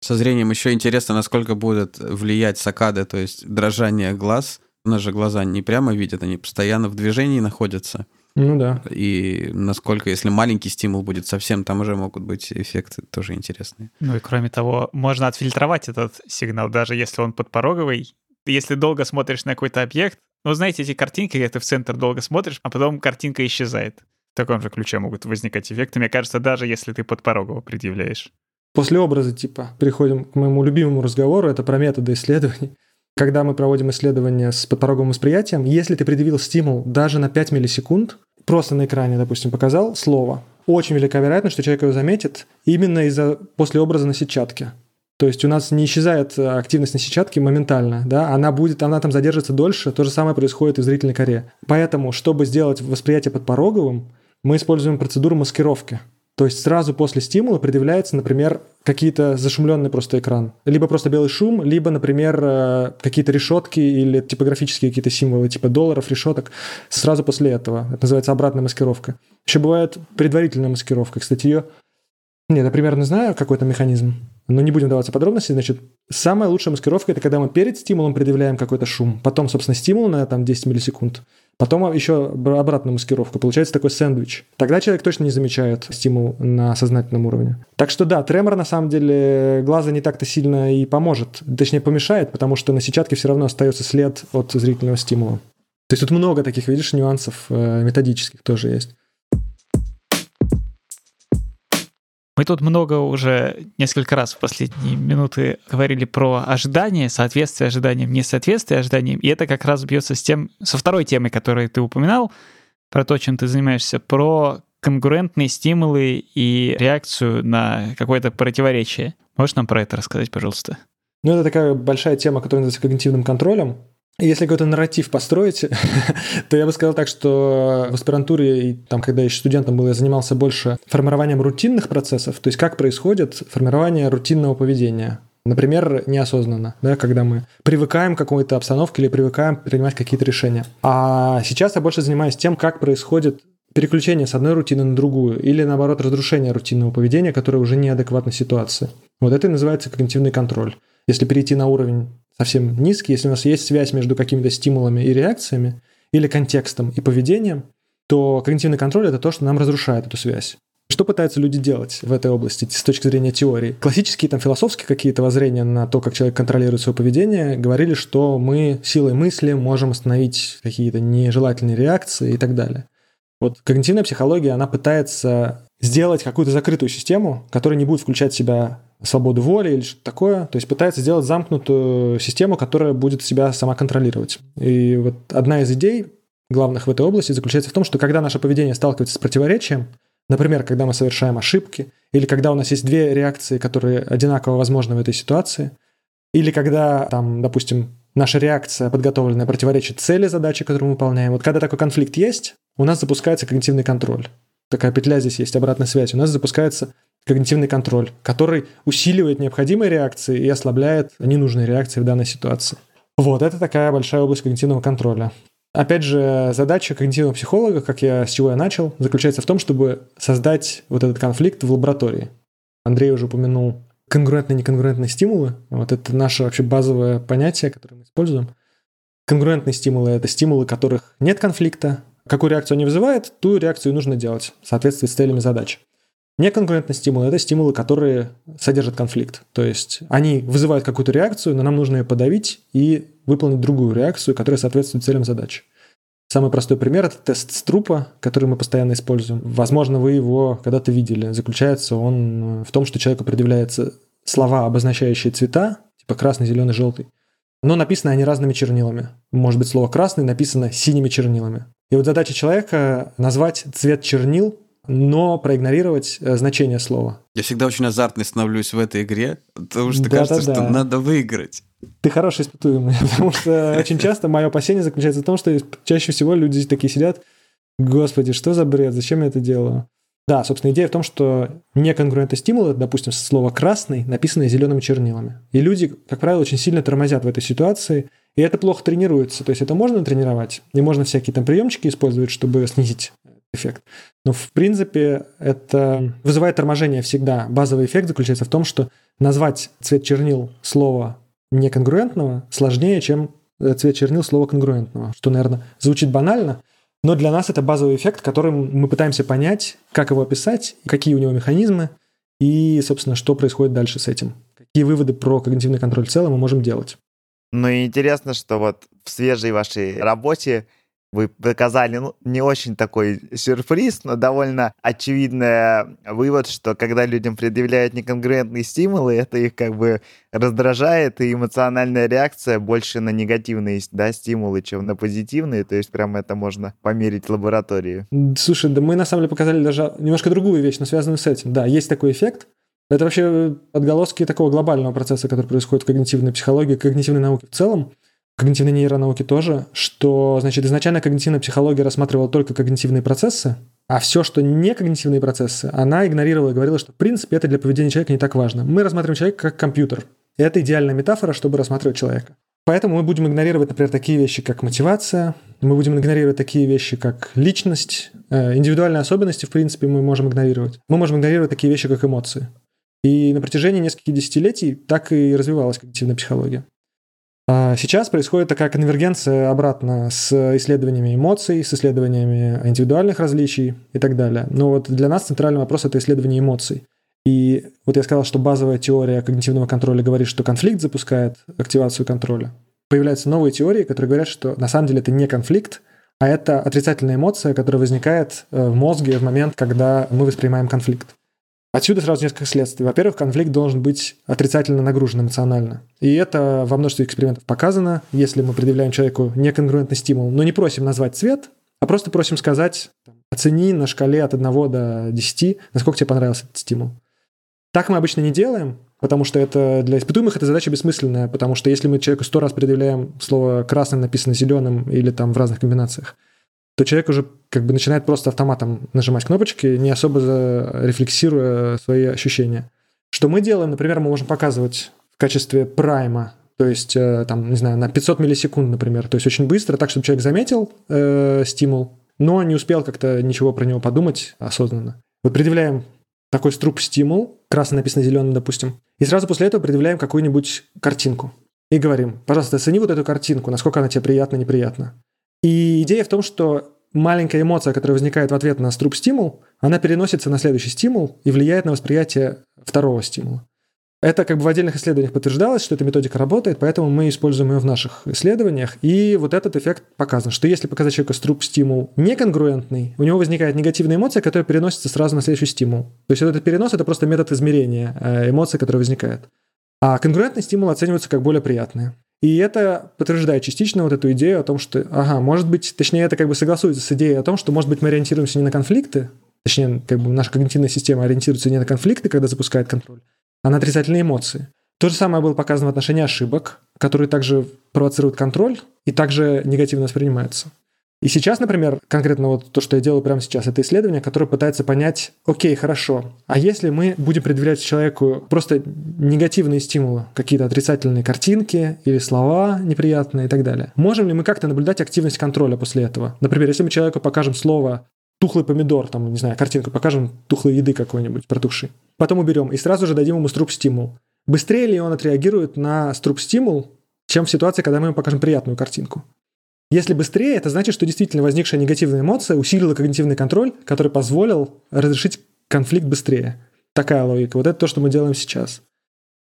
[SPEAKER 1] Со зрением еще интересно, насколько будут влиять сакады, то есть дрожание глаз. У нас же глаза не прямо видят, они постоянно в движении находятся.
[SPEAKER 4] Ну да.
[SPEAKER 1] И насколько, если маленький стимул будет совсем, там уже могут быть эффекты тоже интересные.
[SPEAKER 3] Ну и кроме того, можно отфильтровать этот сигнал, даже если он подпороговый. Если долго смотришь на какой-то объект, ну, знаете, эти картинки, когда ты в центр долго смотришь, а потом картинка исчезает. В таком же ключе могут возникать эффекты, мне кажется, даже если ты подпорогово предъявляешь.
[SPEAKER 4] После образа типа переходим к моему любимому разговору, это про методы исследований. Когда мы проводим исследования с подпороговым восприятием, если ты предъявил стимул даже на 5 миллисекунд, просто на экране, допустим, показал слово, очень велика вероятность, что человек его заметит именно из-за после образа на сетчатке. То есть у нас не исчезает активность на сетчатке моментально, да, она будет, она там задержится дольше, то же самое происходит и в зрительной коре. Поэтому, чтобы сделать восприятие подпороговым, мы используем процедуру маскировки. То есть сразу после стимула предъявляется, например, какие-то зашумленный просто экран. Либо просто белый шум, либо, например, э, какие-то решетки или типографические какие-то символы, типа долларов, решеток, сразу после этого. Это называется обратная маскировка. Еще бывает предварительная маскировка. Кстати, ее... Нет, я примерно знаю какой-то механизм, но не будем даваться подробности. Значит, самая лучшая маскировка – это когда мы перед стимулом предъявляем какой-то шум, потом, собственно, стимул на там 10 миллисекунд, Потом еще обратную маскировку. Получается такой сэндвич. Тогда человек точно не замечает стимул на сознательном уровне. Так что да, тремор на самом деле глаза не так-то сильно и поможет. Точнее, помешает, потому что на сетчатке все равно остается след от зрительного стимула. То есть тут много таких, видишь, нюансов э, методических тоже есть.
[SPEAKER 3] Мы тут много уже несколько раз в последние минуты говорили про ожидания, соответствие ожиданиям, несоответствие ожиданиям, и это как раз бьется с тем, со второй темой, которую ты упоминал, про то, чем ты занимаешься, про конкурентные стимулы и реакцию на какое-то противоречие. Можешь нам про это рассказать, пожалуйста?
[SPEAKER 4] Ну, это такая большая тема, которая называется когнитивным контролем. Если какой-то нарратив построить, то я бы сказал так, что в аспирантуре, и там, когда я еще студентом был, я занимался больше формированием рутинных процессов, то есть как происходит формирование рутинного поведения. Например, неосознанно, да, когда мы привыкаем к какой-то обстановке или привыкаем принимать какие-то решения. А сейчас я больше занимаюсь тем, как происходит переключение с одной рутины на другую, или наоборот разрушение рутинного поведения, которое уже неадекватно ситуации. Вот это и называется когнитивный контроль. Если перейти на уровень совсем низкий, если у нас есть связь между какими-то стимулами и реакциями, или контекстом и поведением, то когнитивный контроль — это то, что нам разрушает эту связь. Что пытаются люди делать в этой области с точки зрения теории? Классические там философские какие-то воззрения на то, как человек контролирует свое поведение, говорили, что мы силой мысли можем остановить какие-то нежелательные реакции и так далее. Вот когнитивная психология, она пытается сделать какую-то закрытую систему, которая не будет включать в себя свободу воли или что-то такое. То есть пытается сделать замкнутую систему, которая будет себя сама контролировать. И вот одна из идей главных в этой области заключается в том, что когда наше поведение сталкивается с противоречием, например, когда мы совершаем ошибки, или когда у нас есть две реакции, которые одинаково возможны в этой ситуации, или когда, там, допустим, наша реакция подготовленная противоречит цели задачи, которую мы выполняем. Вот когда такой конфликт есть, у нас запускается когнитивный контроль. Такая петля здесь есть, обратная связь. У нас запускается когнитивный контроль, который усиливает необходимые реакции и ослабляет ненужные реакции в данной ситуации. Вот, это такая большая область когнитивного контроля. Опять же, задача когнитивного психолога, как я, с чего я начал, заключается в том, чтобы создать вот этот конфликт в лаборатории. Андрей уже упомянул конгруентные и неконгруентные стимулы. Вот это наше вообще базовое понятие, которое мы используем. Конгруентные стимулы — это стимулы, которых нет конфликта. Какую реакцию они вызывают, ту реакцию нужно делать в соответствии с целями задач. Неконкурентные стимулы – это стимулы, которые содержат конфликт. То есть они вызывают какую-то реакцию, но нам нужно ее подавить и выполнить другую реакцию, которая соответствует целям задачи. Самый простой пример – это тест Струпа, который мы постоянно используем. Возможно, вы его когда-то видели. Заключается он в том, что человеку предъявляются слова, обозначающие цвета, типа красный, зеленый, желтый. но написаны они разными чернилами. Может быть, слово «красный» написано синими чернилами. И вот задача человека — назвать цвет чернил, но проигнорировать э, значение слова.
[SPEAKER 1] Я всегда очень азартный становлюсь в этой игре, потому что
[SPEAKER 4] Да,
[SPEAKER 1] кажется,
[SPEAKER 4] да,
[SPEAKER 1] что
[SPEAKER 4] да.
[SPEAKER 1] надо выиграть.
[SPEAKER 4] Ты хороший испытуемый, потому что очень часто мое опасение заключается в том, что чаще всего люди такие сидят, господи, что за бред, зачем я это делаю? Да, собственно, идея в том, что неконгруентный стимул, это, допустим, слово «красный», написанное зелеными чернилами. И люди, как правило, очень сильно тормозят в этой ситуации, и это плохо тренируется. То есть это можно тренировать, и можно всякие там приемчики использовать, чтобы снизить эффект. Но, в принципе, это вызывает торможение всегда. Базовый эффект заключается в том, что назвать цвет чернил слова неконгруентного сложнее, чем э, цвет чернил слова конгруентного, что, наверное, звучит банально, но для нас это базовый эффект, которым мы пытаемся понять, как его описать, какие у него механизмы и, собственно, что происходит дальше с этим. Какие выводы про когнитивный контроль в целом мы можем делать.
[SPEAKER 2] Ну и интересно, что вот в свежей вашей работе вы показали ну, не очень такой сюрприз, но довольно очевидный вывод, что когда людям предъявляют неконгруентные стимулы, это их как бы раздражает, и эмоциональная реакция больше на негативные да, стимулы, чем на позитивные. То есть прямо это можно померить в лаборатории.
[SPEAKER 4] Слушай, да мы на самом деле показали даже немножко другую вещь, но связанную с этим. Да, есть такой эффект. Это вообще отголоски такого глобального процесса, который происходит в когнитивной психологии, когнитивной науке в целом когнитивной нейронауки тоже, что, значит, изначально когнитивная психология рассматривала только когнитивные процессы, а все, что не когнитивные процессы, она игнорировала и говорила, что, в принципе, это для поведения человека не так важно. Мы рассматриваем человека как компьютер. И это идеальная метафора, чтобы рассматривать человека. Поэтому мы будем игнорировать, например, такие вещи, как мотивация, мы будем игнорировать такие вещи, как личность, э, индивидуальные особенности, в принципе, мы можем игнорировать. Мы можем игнорировать такие вещи, как эмоции. И на протяжении нескольких десятилетий так и развивалась когнитивная психология. А сейчас происходит такая конвергенция обратно с исследованиями эмоций, с исследованиями индивидуальных различий и так далее. Но вот для нас центральный вопрос – это исследование эмоций. И вот я сказал, что базовая теория когнитивного контроля говорит, что конфликт запускает активацию контроля. Появляются новые теории, которые говорят, что на самом деле это не конфликт, а это отрицательная эмоция, которая возникает э, в мозге в момент, когда мы воспринимаем конфликт. Отсюда сразу несколько следствий. Во-первых, конфликт должен быть отрицательно нагружен эмоционально. И это во множестве экспериментов показано. Если мы предъявляем человеку неконгруентный стимул, но не просим назвать цвет, а просто просим сказать, оцени на шкале от 1 до 10, насколько тебе понравился этот стимул. Так мы обычно не делаем, потому что это для испытуемых эта задача бессмысленная, потому что если мы человеку сто раз предъявляем слово красным написано зеленым или там в разных комбинациях, то человек уже как бы начинает просто автоматом нажимать кнопочки, не особо рефлексируя свои ощущения. Что мы делаем, например, мы можем показывать в качестве прайма, то есть, э, там, не знаю, на 500 миллисекунд, например, то есть очень быстро, так, чтобы человек заметил э, стимул, но не успел как-то ничего про него подумать осознанно. Вот предъявляем такой струп стимул, красно написано зеленым, допустим, и сразу после этого предъявляем какую-нибудь картинку. И говорим, пожалуйста, оцени вот эту картинку, насколько она тебе приятна, неприятна. И идея в том, что маленькая эмоция, которая возникает в ответ на струп-стимул, она переносится на следующий стимул и влияет на восприятие второго стимула. Это как бы в отдельных исследованиях подтверждалось, что эта методика работает, поэтому мы используем ее в наших исследованиях. И вот этот эффект показан, что если показать человеку струп-стимул неконгруентный, у него возникает негативная эмоция, которая переносится сразу на следующий стимул. То есть вот этот перенос – это просто метод измерения э, эмоций, которые возникают. А конгруентный стимул оценивается как более приятные. И это подтверждает частично вот эту идею о том, что, ага, может быть, точнее, это как бы согласуется с идеей о том, что, может быть, мы ориентируемся не на конфликты, точнее, как бы наша когнитивная система ориентируется не на конфликты, когда запускает контроль, а на отрицательные эмоции. То же самое было показано в отношении ошибок, которые также провоцируют контроль и также негативно воспринимаются. И сейчас, например, конкретно вот то, что я делаю прямо сейчас, это исследование, которое пытается понять, окей, хорошо, а если мы будем предъявлять человеку просто негативные стимулы, какие-то отрицательные картинки или слова неприятные и так далее, можем ли мы как-то наблюдать активность контроля после этого? Например, если мы человеку покажем слово тухлый помидор, там, не знаю, картинку, покажем тухлой еды какой-нибудь, протухшей, потом уберем и сразу же дадим ему струп-стимул. Быстрее ли он отреагирует на струп-стимул, чем в ситуации, когда мы ему покажем приятную картинку? Если быстрее, это значит, что действительно возникшая негативная эмоция усилила когнитивный контроль, который позволил разрешить конфликт быстрее. Такая логика. Вот это то, что мы делаем сейчас.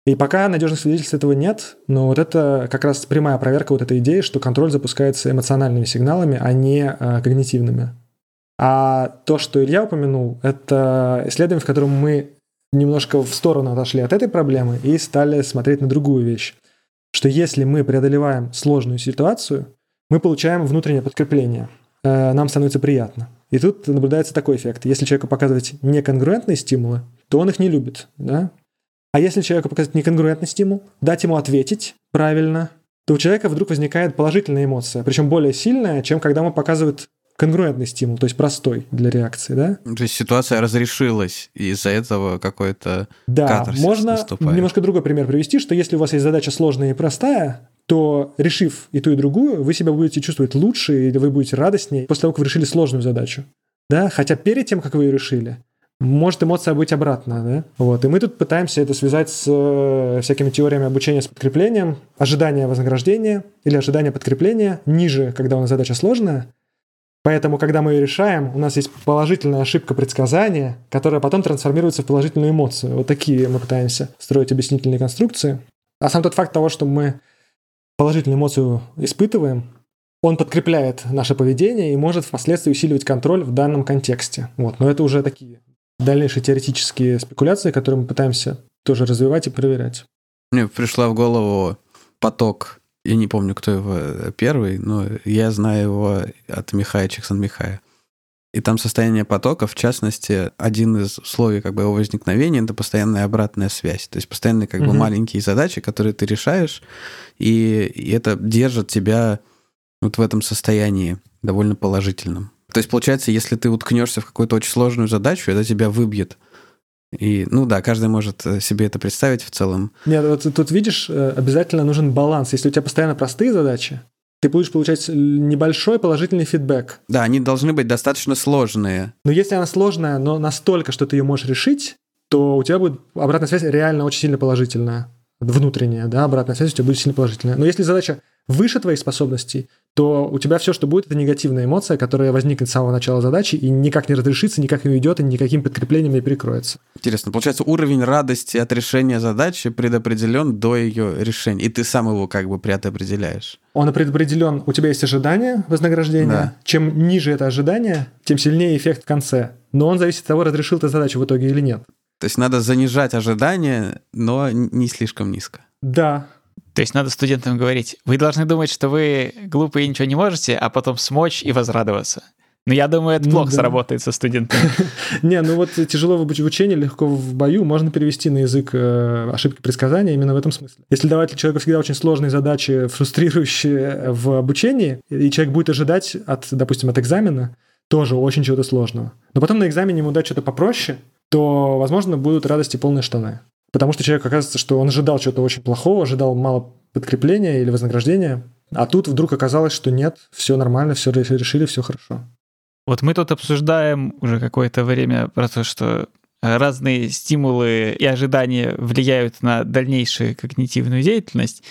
[SPEAKER 4] И пока надежных свидетельств этого нет, но вот это как раз прямая проверка вот этой идеи, что контроль запускается эмоциональными сигналами, а не э, когнитивными. А то, что Илья упомянул, это исследование, в котором мы немножко в сторону отошли от этой проблемы и стали смотреть на другую вещь. что если мы преодолеваем сложную ситуацию, мы получаем внутреннее подкрепление. Э, нам становится приятно. И тут наблюдается такой эффект. Если человеку показывать неконгруентные стимулы, то он их не любит. Да? А если человеку показать неконгруентный стимул, дать ему ответить правильно, то у человека вдруг возникает положительная эмоция, причем более сильная, чем когда ему показывают конгруентный стимул, то есть простой для реакции, да?
[SPEAKER 1] То есть ситуация разрешилась, и из-за этого какой-то
[SPEAKER 4] Да, можно
[SPEAKER 1] наступает.
[SPEAKER 4] немножко другой пример привести, что если у вас есть задача сложная и простая, то решив и ту, и другую, вы себя будете чувствовать лучше, или вы будете радостнее после того, как вы решили сложную задачу. Да? Хотя перед тем, как вы ее решили, может эмоция быть обратная, да? Вот. И мы тут пытаемся это связать с э, всякими теориями обучения с подкреплением, ожидание вознаграждения или ожидание подкрепления ниже, когда у нас задача сложная, Поэтому, когда мы ее решаем, у нас есть положительная ошибка предсказания, которая потом трансформируется в положительную эмоцию. Вот такие мы пытаемся строить объяснительные конструкции. А сам тот факт того, что мы положительную эмоцию испытываем, он подкрепляет наше поведение и может впоследствии усиливать контроль в данном контексте. Вот. Но это уже такие дальнейшие теоретические спекуляции, которые мы пытаемся тоже развивать и проверять.
[SPEAKER 1] Мне пришла в голову поток я не помню, кто его э, первый, но я знаю его от Михая Чиксан-Михая. И там состояние потока, в частности, один из условий как бы его возникновения это постоянная обратная связь. То есть постоянные как угу. бы маленькие задачи, которые ты решаешь, и, и это держит тебя вот в этом состоянии довольно положительном. То есть, получается, если ты уткнешься в какую-то очень сложную задачу, это тебя выбьет и, ну да, каждый может э, себе это представить в целом.
[SPEAKER 4] Нет, вот тут видишь, э, обязательно нужен баланс. Если у тебя постоянно простые задачи, ты будешь получать небольшой положительный фидбэк.
[SPEAKER 1] Да, они должны быть достаточно сложные.
[SPEAKER 4] Но если она сложная, но настолько, что ты ее можешь решить, то у тебя будет обратная связь реально очень сильно положительная. Внутренняя, да, обратная связь у тебя будет сильно положительная. Но если задача выше твоих способностей, то у тебя все, что будет, это негативная эмоция, которая возникнет с самого начала задачи и никак не разрешится, никак не уйдет и никаким подкреплением не перекроется.
[SPEAKER 1] Интересно, получается, уровень радости от решения задачи предопределен до ее решения, и ты сам его как бы предопределяешь.
[SPEAKER 4] Он предопределен, у тебя есть ожидание вознаграждения. Да. Чем ниже это ожидание, тем сильнее эффект в конце. Но он зависит от того, разрешил ты задачу в итоге или нет.
[SPEAKER 1] То есть надо занижать ожидания, но не слишком низко.
[SPEAKER 4] Да,
[SPEAKER 3] то есть надо студентам говорить, вы должны думать, что вы глупые и ничего не можете, а потом смочь и возрадоваться. Но я думаю, это ну, плохо да. сработает со студентами.
[SPEAKER 4] Не, ну вот тяжело в учении, легко в бою можно перевести на язык э, ошибки предсказания именно в этом смысле. Если давать человеку всегда очень сложные задачи, фрустрирующие в обучении, и человек будет ожидать от, допустим, от экзамена тоже очень чего-то сложного. Но потом на экзамене ему дать что-то попроще, то, возможно, будут радости полные штаны. Потому что человек оказывается, что он ожидал чего-то очень плохого, ожидал мало подкрепления или вознаграждения, а тут вдруг оказалось, что нет, все нормально, все решили, все хорошо.
[SPEAKER 3] Вот мы тут обсуждаем уже какое-то время про то, что разные стимулы и ожидания влияют на дальнейшую когнитивную деятельность.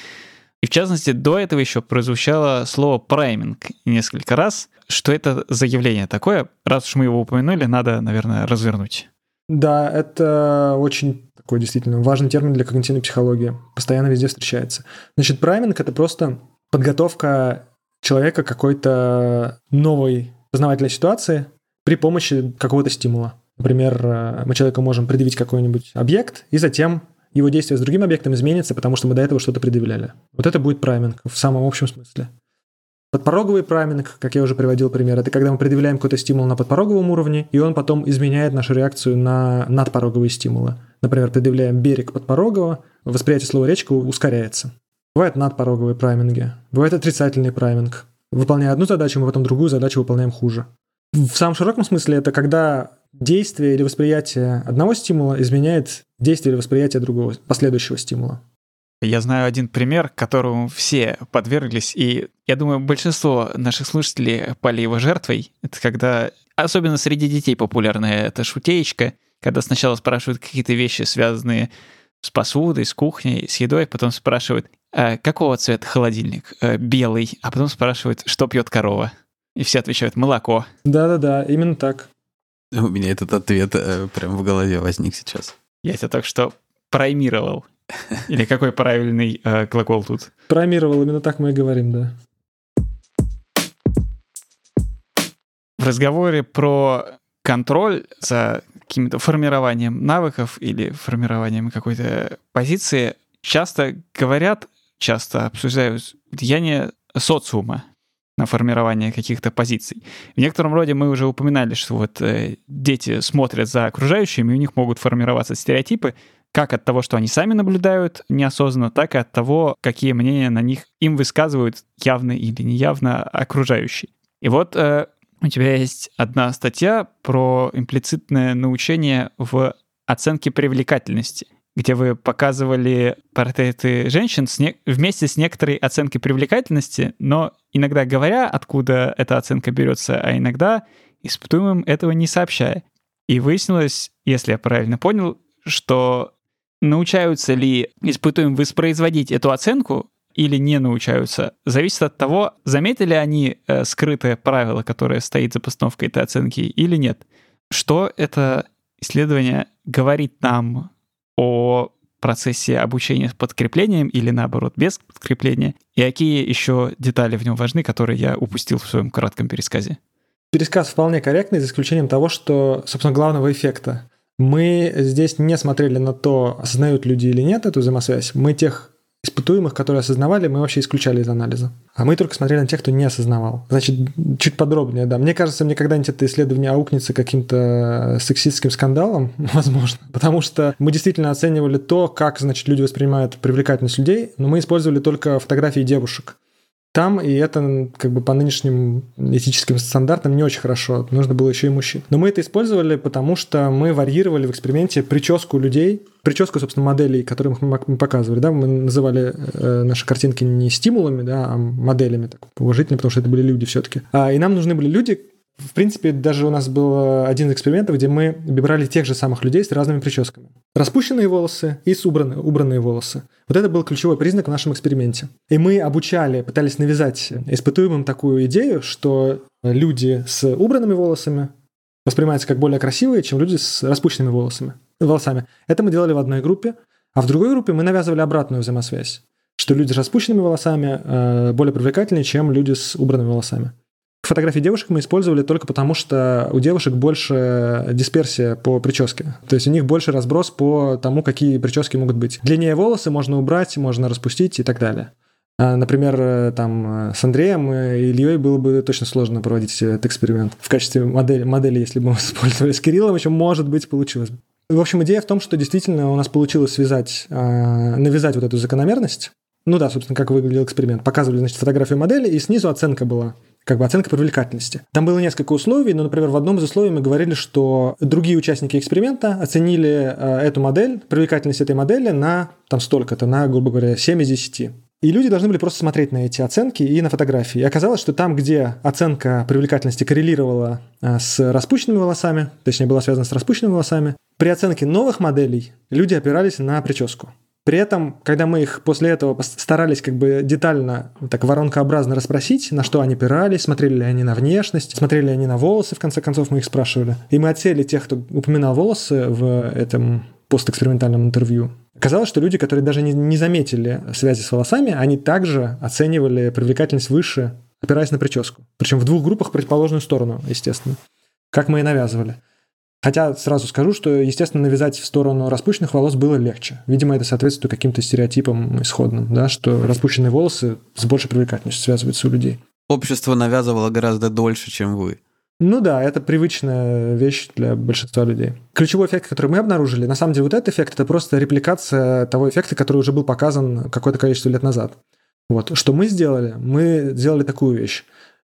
[SPEAKER 3] И в частности, до этого еще прозвучало слово прайминг несколько раз. Что это за явление такое? Раз уж мы его упомянули, надо, наверное, развернуть.
[SPEAKER 4] Да, это очень такой действительно важный термин для когнитивной психологии. Постоянно везде встречается. Значит, прайминг — это просто подготовка человека к какой-то новой познавательной ситуации при помощи какого-то стимула. Например, э, мы человеку можем предъявить какой-нибудь объект, и затем его действие с другим объектом изменится, потому что мы до этого что-то предъявляли. Вот это будет прайминг в самом общем смысле. Подпороговый прайминг, как я уже приводил пример, это когда мы предъявляем какой-то стимул на подпороговом уровне, и он потом изменяет нашу реакцию на надпороговые стимулы. Например, предъявляем берег подпорогового, восприятие слова речка ускоряется. Бывают надпороговые прайминги, бывает отрицательный прайминг. Выполняя одну задачу, мы потом другую задачу выполняем хуже. В самом широком смысле это когда действие или восприятие одного стимула изменяет действие или восприятие другого, последующего стимула.
[SPEAKER 3] Я знаю один пример, которому все подверглись, и я думаю, большинство наших слушателей пали его жертвой. Это когда, особенно среди детей популярная эта шутеечка, когда сначала спрашивают какие-то вещи, связанные с посудой, с кухней, с едой, потом спрашивают, а какого цвета холодильник? А, белый. А потом спрашивают, что пьет корова. И все отвечают, молоко.
[SPEAKER 4] Да-да-да, именно так.
[SPEAKER 1] У меня этот ответ э, прям в голове возник сейчас.
[SPEAKER 3] Я тебя только что праймировал. Или какой правильный э, глагол тут?
[SPEAKER 4] Промировал, именно так мы и говорим, да.
[SPEAKER 3] В разговоре про контроль за каким-то формированием навыков или формированием какой-то позиции часто говорят, часто обсуждают влияние социума на формирование каких-то позиций. В некотором роде мы уже упоминали, что вот э, дети смотрят за окружающими, и у них могут формироваться стереотипы, как от того, что они сами наблюдают неосознанно, так и от того, какие мнения на них им высказывают явно или неявно окружающие. И вот э, у тебя есть одна статья про имплицитное научение в оценке привлекательности где вы показывали портреты женщин с не... вместе с некоторой оценкой привлекательности, но иногда говоря, откуда эта оценка берется, а иногда испытуемым этого не сообщая. И выяснилось, если я правильно понял, что научаются ли испытуемым воспроизводить эту оценку или не научаются, зависит от того, заметили они э, скрытое правило, которое стоит за постановкой этой оценки или нет. Что это исследование говорит нам о процессе обучения с подкреплением или наоборот без подкрепления, и какие еще детали в нем важны, которые я упустил в своем кратком пересказе.
[SPEAKER 4] Пересказ вполне корректный, за исключением того, что, собственно, главного эффекта. Мы здесь не смотрели на то, осознают люди или нет эту взаимосвязь. Мы тех испытуемых, которые осознавали, мы вообще исключали из анализа. А мы только смотрели на тех, кто не осознавал. Значит, чуть подробнее, да. Мне кажется, мне когда-нибудь это исследование аукнется каким-то сексистским скандалом, возможно, потому что мы действительно оценивали то, как, значит, люди воспринимают привлекательность людей, но мы использовали только фотографии девушек там, и это как бы по нынешним этическим стандартам не очень хорошо. Нужно было еще и мужчин. Но мы это использовали, потому что мы варьировали в эксперименте прическу людей, прическу, собственно, моделей, которые мы показывали. Да? Мы называли э, наши картинки не стимулами, да, а моделями, так, уважительно, потому что это были люди все-таки. А, и нам нужны были люди, в принципе, даже у нас был один из экспериментов, где мы брали тех же самых людей с разными прическами. Распущенные волосы и с убранные, убранные волосы. Вот это был ключевой признак в нашем эксперименте. И мы обучали, пытались навязать испытуемым такую идею, что люди с убранными волосами воспринимаются как более красивые, чем люди с распущенными волосами. волосами. Это мы делали в одной группе, а в другой группе мы навязывали обратную взаимосвязь, что люди с распущенными волосами э, более привлекательнее, чем люди с убранными волосами. Фотографии девушек мы использовали только потому, что у девушек больше дисперсия по прическе. То есть у них больше разброс по тому, какие прически могут быть. Длиннее волосы можно убрать, можно распустить и так далее. А, например, там с Андреем и Ильей было бы точно сложно проводить этот эксперимент. В качестве модели, модели если бы мы использовали с Кириллом, еще может быть получилось бы. В общем, идея в том, что действительно у нас получилось связать, а, навязать вот эту закономерность. Ну да, собственно, как выглядел эксперимент. Показывали, значит, фотографию модели, и снизу оценка была как бы оценка привлекательности. Там было несколько условий, но, например, в одном из условий мы говорили, что другие участники эксперимента оценили э, эту модель, привлекательность этой модели на там столько-то, на, грубо говоря, 7 из 10. И люди должны были просто смотреть на эти оценки и на фотографии. И оказалось, что там, где оценка привлекательности коррелировала э, с распущенными волосами, точнее, была связана с распущенными волосами, при оценке новых моделей люди опирались на прическу. При этом, когда мы их после этого старались как бы детально, так воронкообразно расспросить, на что они опирались, смотрели ли они на внешность, смотрели ли они на волосы, в конце концов мы их спрашивали. И мы отсели тех, кто упоминал волосы в этом постэкспериментальном интервью. Оказалось, что люди, которые даже не, не заметили связи с волосами, они также оценивали привлекательность выше, опираясь на прическу. Причем в двух группах противоположную сторону, естественно. Как мы и навязывали. Хотя сразу скажу, что, естественно, навязать в сторону распущенных волос было легче. Видимо, это соответствует каким-то стереотипам исходным, да, что распущенные волосы с большей привлекательностью связываются у людей.
[SPEAKER 1] Общество навязывало гораздо дольше, чем вы.
[SPEAKER 4] Ну да, это привычная вещь для большинства людей. Ключевой эффект, который мы обнаружили, на самом деле вот этот эффект, это просто репликация того эффекта, который уже был показан какое-то количество лет назад. Вот. Что мы сделали? Мы сделали такую вещь.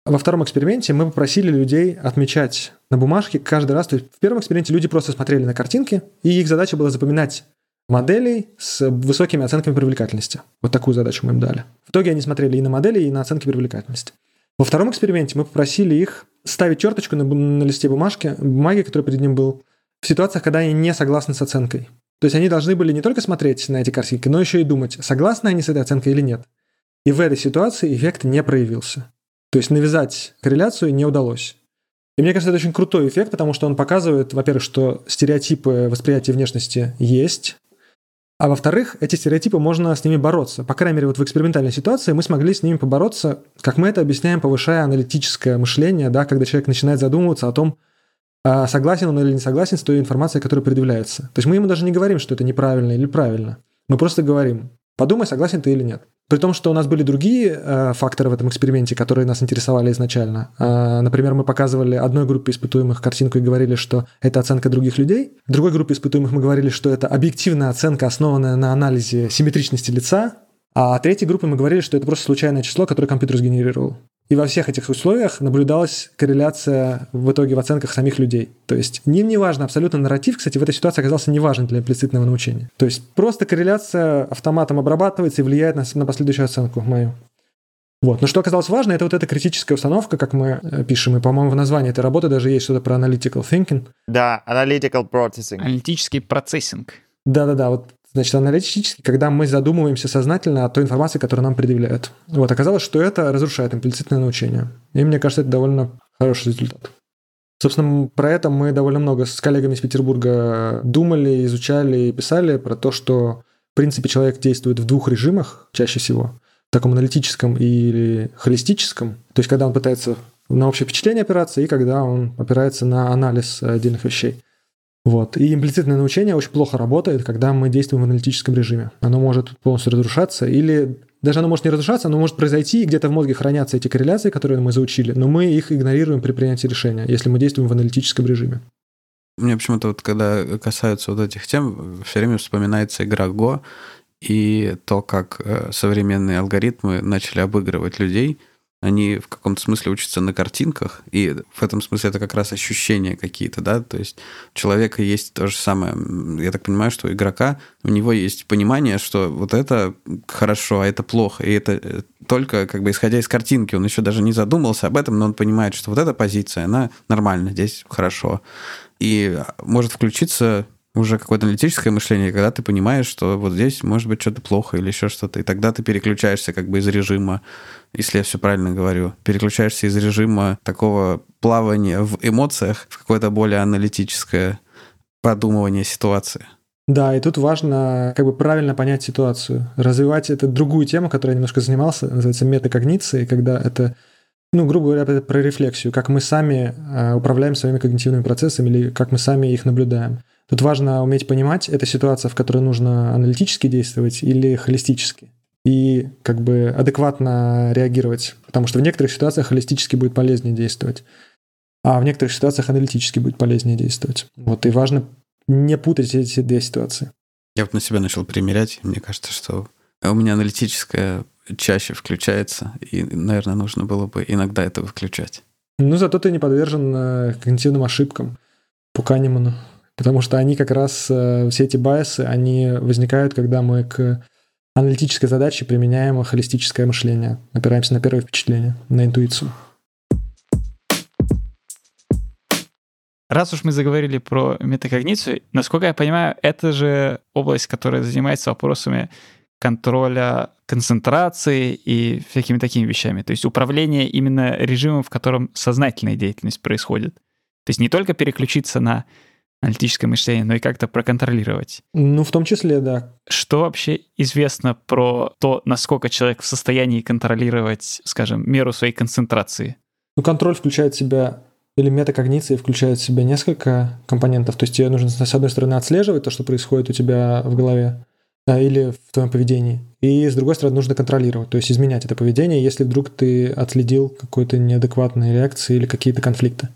[SPEAKER 4] Во втором эксперименте мы попросили людей отмечать на бумажке каждый раз. То есть в первом эксперименте люди просто смотрели на картинки, и их задача была запоминать моделей с высокими оценками привлекательности. Вот такую задачу мы им дали. В итоге они смотрели и на модели, и на оценки привлекательности. Во втором эксперименте мы попросили их ставить черточку на, на листе бумажки, бумаги, который перед ним был, в ситуациях, когда они не согласны с оценкой. То есть они должны были не только смотреть на эти картинки, но еще и думать, согласны они с этой оценкой или нет. И в этой ситуации эффект не проявился. То есть навязать корреляцию не удалось. И мне кажется, это очень крутой эффект, потому что он показывает, во-первых, что стереотипы восприятия внешности есть, а во-вторых, эти стереотипы можно с ними бороться. По крайней мере, вот в экспериментальной ситуации мы смогли с ними побороться, как мы это объясняем, повышая аналитическое мышление, да, когда человек начинает задумываться о том, а согласен он или не согласен с той информацией, которая предъявляется. То есть мы ему даже не говорим, что это неправильно или правильно. Мы просто говорим, подумай, согласен ты или нет. При том, что у нас были другие э, факторы в этом эксперименте, которые нас интересовали изначально. Э, например, мы показывали одной группе испытуемых картинку и говорили, что это оценка других людей. Другой группе испытуемых мы говорили, что это объективная оценка, основанная на анализе симметричности лица. А третьей группе мы говорили, что это просто случайное число, которое компьютер сгенерировал. И во всех этих условиях наблюдалась корреляция в итоге в оценках самих людей. То есть ним не важно, абсолютно нарратив, кстати, в этой ситуации оказался не важен для имплицитного научения. То есть просто корреляция автоматом обрабатывается и влияет на, на последующую оценку мою. Вот. Но что оказалось важно, это вот эта критическая установка, как мы э, пишем, и, по-моему, в названии этой работы даже есть что-то про analytical thinking.
[SPEAKER 2] Да, analytical processing.
[SPEAKER 3] Аналитический процессинг.
[SPEAKER 4] Да-да-да, вот Значит, аналитически, когда мы задумываемся сознательно о той информации, которую нам предъявляют. Вот, оказалось, что это разрушает имплицитное научение. И мне кажется, это довольно хороший результат. Собственно, про это мы довольно много с коллегами из Петербурга думали, изучали и писали про то, что, в принципе, человек действует в двух режимах чаще всего. В таком аналитическом или холистическом. То есть, когда он пытается на общее впечатление опираться и когда он опирается на анализ отдельных вещей. Вот. И имплицитное научение очень плохо работает, когда мы действуем в аналитическом режиме. Оно может полностью разрушаться или даже оно может не разрушаться, оно может произойти, и где-то в мозге хранятся эти корреляции, которые мы заучили, но мы их игнорируем при принятии решения, если мы действуем в аналитическом режиме.
[SPEAKER 1] Мне почему-то вот когда касаются вот этих тем, все время вспоминается игра Go и то, как э, современные алгоритмы начали обыгрывать людей – они в каком-то смысле учатся на картинках, и в этом смысле это как раз ощущения какие-то, да, то есть у человека есть то же самое, я так понимаю, что у игрока, у него есть понимание, что вот это хорошо, а это плохо, и это э, только как бы исходя из картинки, он еще даже не задумался об этом, но он понимает, что вот эта позиция, она нормальна, здесь хорошо, и может включиться уже какое-то аналитическое мышление, когда ты понимаешь, что вот здесь может быть что-то плохо или еще что-то, и тогда ты переключаешься как бы из режима, если я все правильно говорю, переключаешься из режима такого плавания в эмоциях в какое-то более аналитическое продумывание ситуации.
[SPEAKER 4] Да, и тут важно как бы правильно понять ситуацию, развивать эту другую тему, которой я немножко занимался, называется метакогниция, когда это ну, грубо говоря, это про рефлексию, как мы сами э, управляем своими когнитивными процессами или как мы сами их наблюдаем. Тут важно уметь понимать, это ситуация, в которой нужно аналитически действовать или холистически. И как бы адекватно реагировать. Потому что в некоторых ситуациях холистически будет полезнее действовать, а в некоторых ситуациях аналитически будет полезнее действовать. Вот, и важно не путать эти две ситуации.
[SPEAKER 1] Я вот на себя начал примерять, мне кажется, что у меня аналитическая чаще включается, и, наверное, нужно было бы иногда это выключать.
[SPEAKER 4] Ну, зато ты не подвержен э, когнитивным ошибкам по Канеману. Потому что они как раз, э, все эти байсы, они возникают, когда мы к аналитической задаче применяем холистическое мышление, опираемся на первое впечатление, на интуицию.
[SPEAKER 3] Раз уж мы заговорили про метакогницию, насколько я понимаю, это же область, которая занимается вопросами контроля концентрации и всякими такими вещами. То есть управление именно режимом, в котором сознательная деятельность происходит. То есть не только переключиться на аналитическое мышление, но и как-то проконтролировать.
[SPEAKER 4] Ну, в том числе, да.
[SPEAKER 3] Что вообще известно про то, насколько человек в состоянии контролировать, скажем, меру своей концентрации?
[SPEAKER 4] Ну, контроль включает в себя или метакогниция включает в себя несколько компонентов. То есть тебе нужно, с одной стороны, отслеживать то, что происходит у тебя в голове, да, или в твоем поведении. И с другой стороны, нужно контролировать, то есть изменять это поведение, если вдруг ты отследил какой-то неадекватной реакции или какие-то конфликты.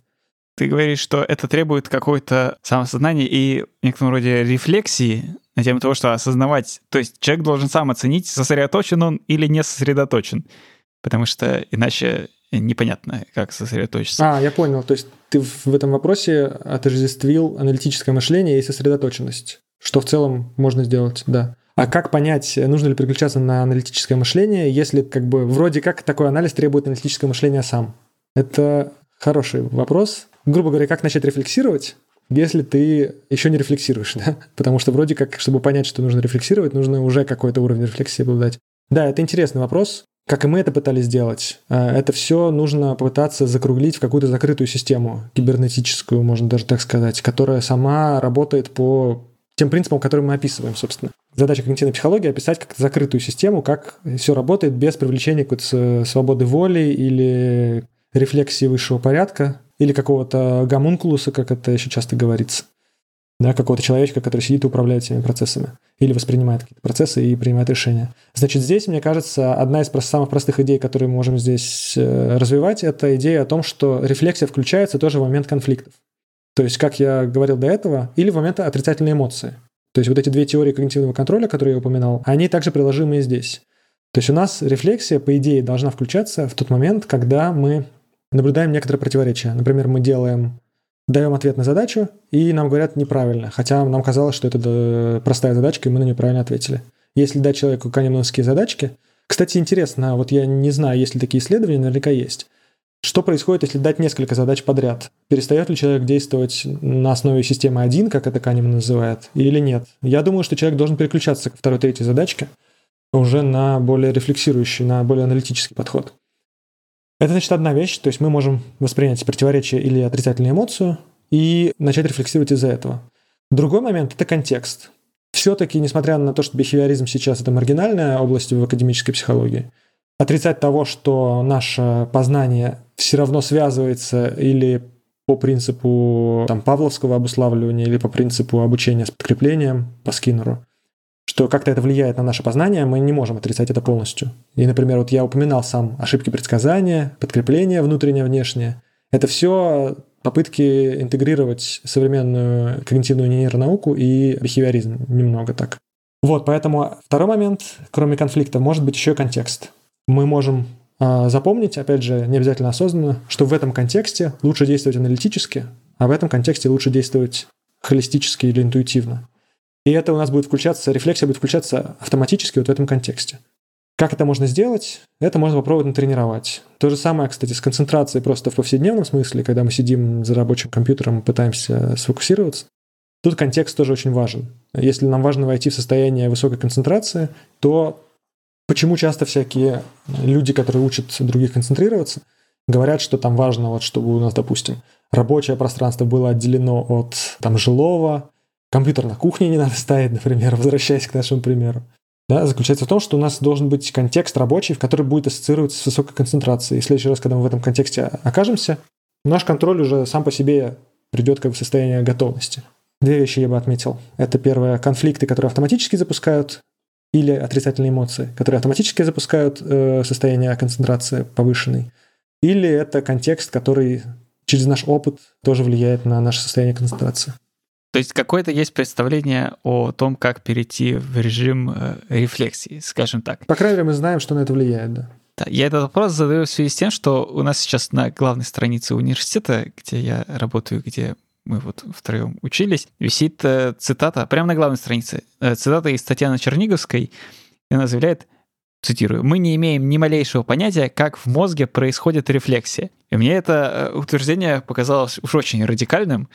[SPEAKER 3] Ты говоришь, что это требует какое-то самосознания и в некотором роде рефлексии на тему того, что осознавать. То есть человек должен сам оценить, сосредоточен он или не сосредоточен. Потому что иначе непонятно, как сосредоточиться.
[SPEAKER 4] А, я понял. То есть ты в этом вопросе отождествил аналитическое мышление и сосредоточенность, что в целом можно сделать, да. А как понять, нужно ли переключаться на аналитическое мышление, если как бы вроде как такой анализ требует аналитическое мышление сам? Это хороший вопрос грубо говоря, как начать рефлексировать, если ты еще не рефлексируешь, да? Потому что вроде как, чтобы понять, что нужно рефлексировать, нужно уже какой-то уровень рефлексии обладать. Да, это интересный вопрос. Как и мы это пытались сделать. А, это все нужно попытаться закруглить в какую-то закрытую систему, кибернетическую, можно даже так сказать, которая сама работает по тем принципам, которые мы описываем, собственно. Задача когнитивной психологии — описать как закрытую систему, как все работает без привлечения какой-то свободы воли или рефлексии высшего порядка, или какого-то гомункулуса, как это еще часто говорится. да, какого-то человечка, который сидит и управляет всеми процессами или воспринимает какие-то процессы и принимает решения. Значит, здесь, мне кажется, одна из самых простых идей, которые мы можем здесь э, развивать, это идея о том, что рефлексия включается тоже в момент конфликтов. То есть, как я говорил до этого, или в момент отрицательной эмоции. То есть вот эти две теории когнитивного контроля, которые я упоминал, они также приложимы и здесь. То есть у нас рефлексия, по идее, должна включаться в тот момент, когда мы наблюдаем некоторые противоречия. Например, мы делаем даем ответ на задачу, и нам говорят неправильно, хотя нам казалось, что это простая задачка, и мы на нее правильно ответили. Если дать человеку канемановские задачки, кстати, интересно, вот я не знаю, есть ли такие исследования, наверняка есть. Что происходит, если дать несколько задач подряд? Перестает ли человек действовать на основе системы 1, как это Канеман называет, или нет? Я думаю, что человек должен переключаться к второй, третьей задачке уже на более рефлексирующий, на более аналитический подход. Это значит одна вещь, то есть мы можем воспринять противоречие или отрицательную эмоцию и начать рефлексировать из-за этого. Другой момент – это контекст. Все-таки, несмотря на то, что бихевиоризм сейчас это маргинальная область в академической психологии, отрицать того, что наше познание все равно связывается или по принципу там, павловского обуславливания, или по принципу обучения с подкреплением по Скиннеру, что как-то это влияет на наше познание, мы не можем отрицать это полностью. И, например, вот я упоминал сам ошибки предсказания, подкрепление внутреннее, внешнее. Это все попытки интегрировать современную когнитивную нейронауку и бихевиоризм немного так. Вот, поэтому второй момент, кроме конфликта, может быть еще и контекст. Мы можем э, запомнить, опять же, не обязательно осознанно, что в этом контексте лучше действовать аналитически, а в этом контексте лучше действовать холистически или интуитивно. И это у нас будет включаться, рефлексия будет включаться автоматически вот в этом контексте. Как это можно сделать? Это можно попробовать натренировать. То же самое, кстати, с концентрацией просто в повседневном смысле, когда мы сидим за рабочим компьютером и пытаемся сфокусироваться. Тут контекст тоже очень важен. Если нам важно войти в состояние высокой концентрации, то почему часто всякие люди, которые учат других концентрироваться, говорят, что там важно, вот, чтобы у нас, допустим, рабочее пространство было отделено от там, жилого, компьютер на кухне не надо ставить, например, возвращаясь к нашему примеру. Да, заключается в том, что у нас должен быть контекст рабочий, в который будет ассоциироваться с высокой концентрацией. И в следующий раз, когда мы в этом контексте окажемся, наш контроль уже сам по себе придет как в состояние готовности. Две вещи я бы отметил. Это первое, конфликты, которые автоматически запускают, или отрицательные эмоции, которые автоматически запускают э, состояние концентрации повышенной. Или это контекст, который через наш опыт тоже влияет на наше состояние концентрации.
[SPEAKER 3] То есть какое-то есть представление о том, как перейти в режим э, рефлексии, скажем так.
[SPEAKER 4] По крайней мере, мы знаем, что на это влияет, да.
[SPEAKER 3] Да, я этот вопрос задаю в связи с тем, что у нас сейчас на главной странице университета, где я работаю, где мы вот втроем учились, висит э, цитата, прямо на главной странице, э, цитата из Татьяны Черниговской, и она заявляет, цитирую, «Мы не имеем ни малейшего понятия, как в мозге происходит рефлексия». И мне это утверждение показалось уж очень радикальным,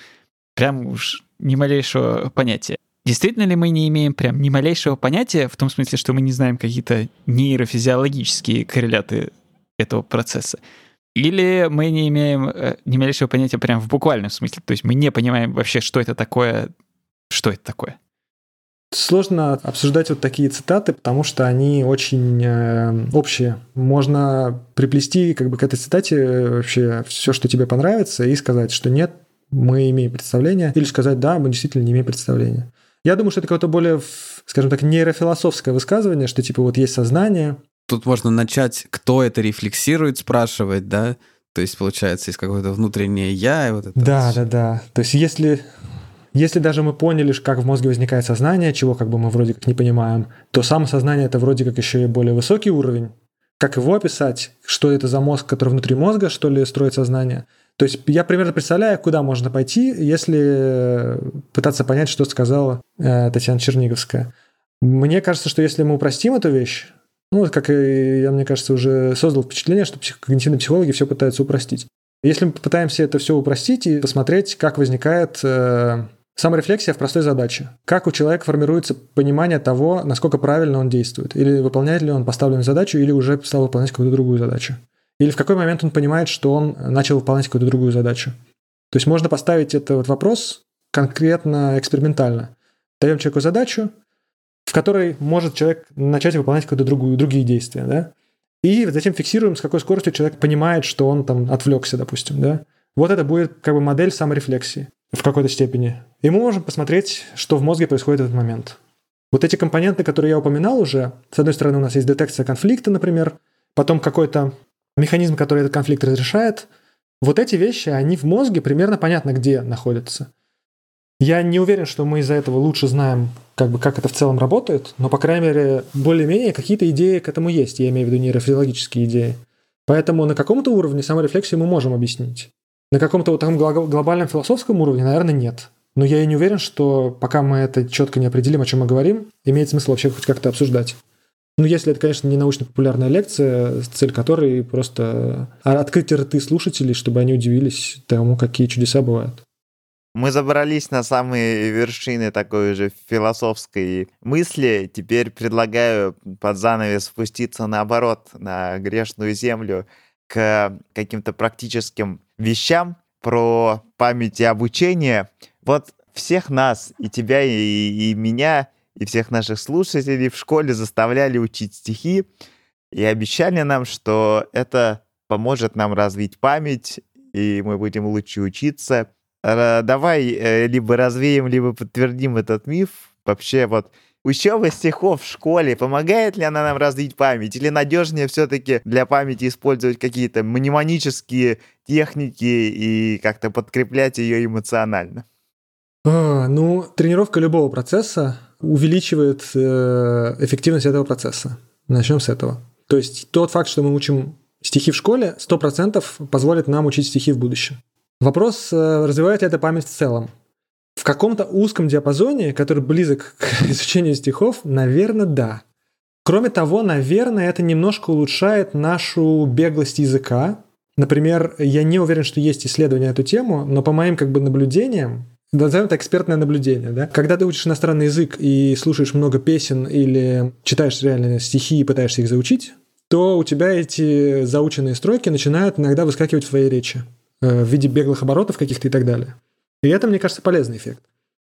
[SPEAKER 3] прям уж ни малейшего понятия. Действительно ли мы не имеем прям ни малейшего понятия, в том смысле, что мы не знаем какие-то нейрофизиологические корреляты этого процесса? Или мы не имеем э, ни малейшего понятия прям в буквальном смысле? То есть мы не понимаем вообще, что это такое, что это такое?
[SPEAKER 4] Сложно обсуждать вот такие цитаты, потому что они очень э, общие. Можно приплести как бы к этой цитате э, вообще все, что тебе понравится, и сказать, что нет, мы имеем представление, или сказать, да, мы действительно не имеем представления. Я думаю, что это какое-то более, скажем так, нейрофилософское высказывание, что типа вот есть сознание.
[SPEAKER 1] Тут можно начать, кто это рефлексирует, спрашивать, да? То есть, получается, есть какое-то внутреннее я и вот это.
[SPEAKER 4] Да, да, да. То есть, если если даже мы поняли, как в мозге возникает сознание, чего как бы мы вроде как не понимаем, то самосознание это вроде как еще и более высокий уровень. Как его описать? Что это за мозг, который внутри мозга, что ли, строит сознание? То есть я примерно представляю, куда можно пойти, если пытаться понять, что сказала э, Татьяна Черниговская. Мне кажется, что если мы упростим эту вещь, ну, как я, мне кажется, уже создал впечатление, что когнитивные психологи все пытаются упростить. Если мы попытаемся это все упростить и посмотреть, как возникает э, саморефлексия в простой задаче. Как у человека формируется понимание того, насколько правильно он действует. Или выполняет ли он поставленную задачу, или уже стал выполнять какую-то другую задачу. Или в какой момент он понимает, что он начал выполнять какую-то другую задачу. То есть можно поставить этот вопрос конкретно экспериментально. Даем человеку задачу, в которой может человек начать выполнять какие-то другую, другие действия, да? И затем фиксируем, с какой скоростью человек понимает, что он там отвлекся, допустим, да? Вот это будет как бы модель саморефлексии в какой-то степени. и мы можем посмотреть, что в мозге происходит в этот момент. Вот эти компоненты, которые я упоминал уже, с одной стороны, у нас есть детекция конфликта, например, потом какой-то механизм, который этот конфликт разрешает. Вот эти вещи, они в мозге примерно понятно, где находятся. Я не уверен, что мы из-за этого лучше знаем, как, бы, как это в целом работает, но, по крайней мере, более-менее какие-то идеи к этому есть. Я имею в виду нейрофизиологические идеи. Поэтому на каком-то уровне саморефлексию мы можем объяснить. На каком-то вот таком глобальном философском уровне, наверное, нет. Но я и не уверен, что пока мы это четко не определим, о чем мы говорим, имеет смысл вообще хоть как-то обсуждать. Ну, если это, конечно, не научно-популярная лекция, цель которой просто открыть рты слушателей, чтобы они удивились тому, какие чудеса бывают.
[SPEAKER 2] Мы забрались на самые вершины такой же философской мысли. Теперь предлагаю под занавес спуститься наоборот на грешную землю к каким-то практическим вещам про память и обучение. Вот всех нас, и тебя, и, и меня, и всех наших слушателей в школе заставляли учить стихи и обещали нам, что это поможет нам развить память, и мы будем лучше учиться. Давай э, либо развеем, либо подтвердим этот миф. Вообще вот учеба стихов в школе, помогает ли она нам развить память? Или надежнее все-таки для памяти использовать какие-то мнемонические техники и как-то подкреплять ее эмоционально?
[SPEAKER 4] А, ну, тренировка любого процесса увеличивает э, эффективность этого процесса. Начнем с этого. То есть тот факт, что мы учим стихи в школе, 100% позволит нам учить стихи в будущем. Вопрос, э, развивает ли это память в целом. В каком-то узком диапазоне, который близок к изучению стихов, наверное, да. Кроме того, наверное, это немножко улучшает нашу беглость языка. Например, я не уверен, что есть исследования на эту тему, но по моим как бы наблюдениям, назовем это экспертное наблюдение, да? Когда ты учишь иностранный язык и слушаешь много песен или читаешь реально стихи и пытаешься их заучить, то у тебя эти заученные стройки начинают иногда выскакивать в твоей речи. Э, в виде беглых оборотов каких-то и так далее. И это, мне кажется, полезный эффект.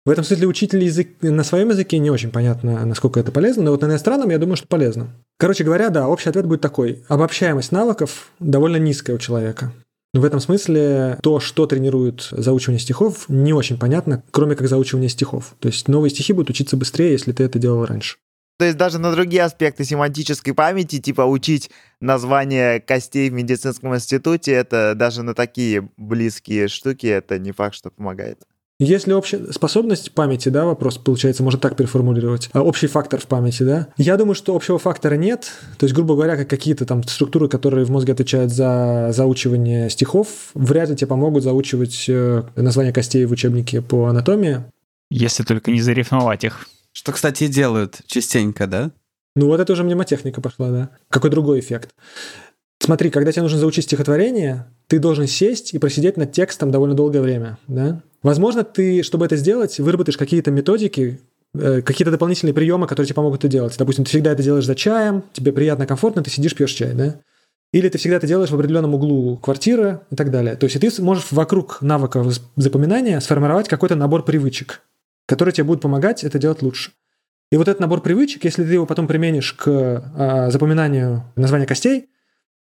[SPEAKER 4] В этом смысле учитель язык на своем языке не очень понятно, насколько это полезно, но вот на иностранном я думаю, что полезно. Короче говоря, да, общий ответ будет такой. Обобщаемость навыков довольно низкая у человека. В этом смысле то, что тренирует заучивание стихов, не очень понятно, кроме как заучивание стихов. То есть новые стихи будут учиться быстрее, если ты это делал раньше.
[SPEAKER 2] То есть даже на другие аспекты семантической памяти, типа учить название костей в медицинском институте, это даже на такие близкие штуки, это не факт, что помогает.
[SPEAKER 4] Если общая способность памяти, да, вопрос получается, можно так переформулировать, а общий фактор в памяти, да, я думаю, что общего фактора нет, то есть, грубо говоря, как какие-то там структуры, которые в мозге отвечают за заучивание стихов, вряд ли тебе помогут заучивать э, название костей в учебнике по анатомии.
[SPEAKER 3] Если только не зарифмовать их.
[SPEAKER 1] Что, кстати, делают частенько, да?
[SPEAKER 4] Ну вот это уже мнемотехника пошла, да. Какой другой эффект? Смотри, когда тебе нужно заучить стихотворение, ты должен сесть и просидеть над текстом довольно долгое время, да? Возможно, ты, чтобы это сделать, выработаешь какие-то методики, э, какие-то дополнительные приемы, которые тебе помогут это делать. Допустим, ты всегда это делаешь за чаем, тебе приятно, комфортно, ты сидишь, пьешь чай, да? Или ты всегда это делаешь в определенном углу квартиры и так далее. То есть ты можешь вокруг навыков запоминания сформировать какой-то набор привычек которые тебе будут помогать это делать лучше. И вот этот набор привычек, если ты его потом применишь к э, запоминанию названия костей,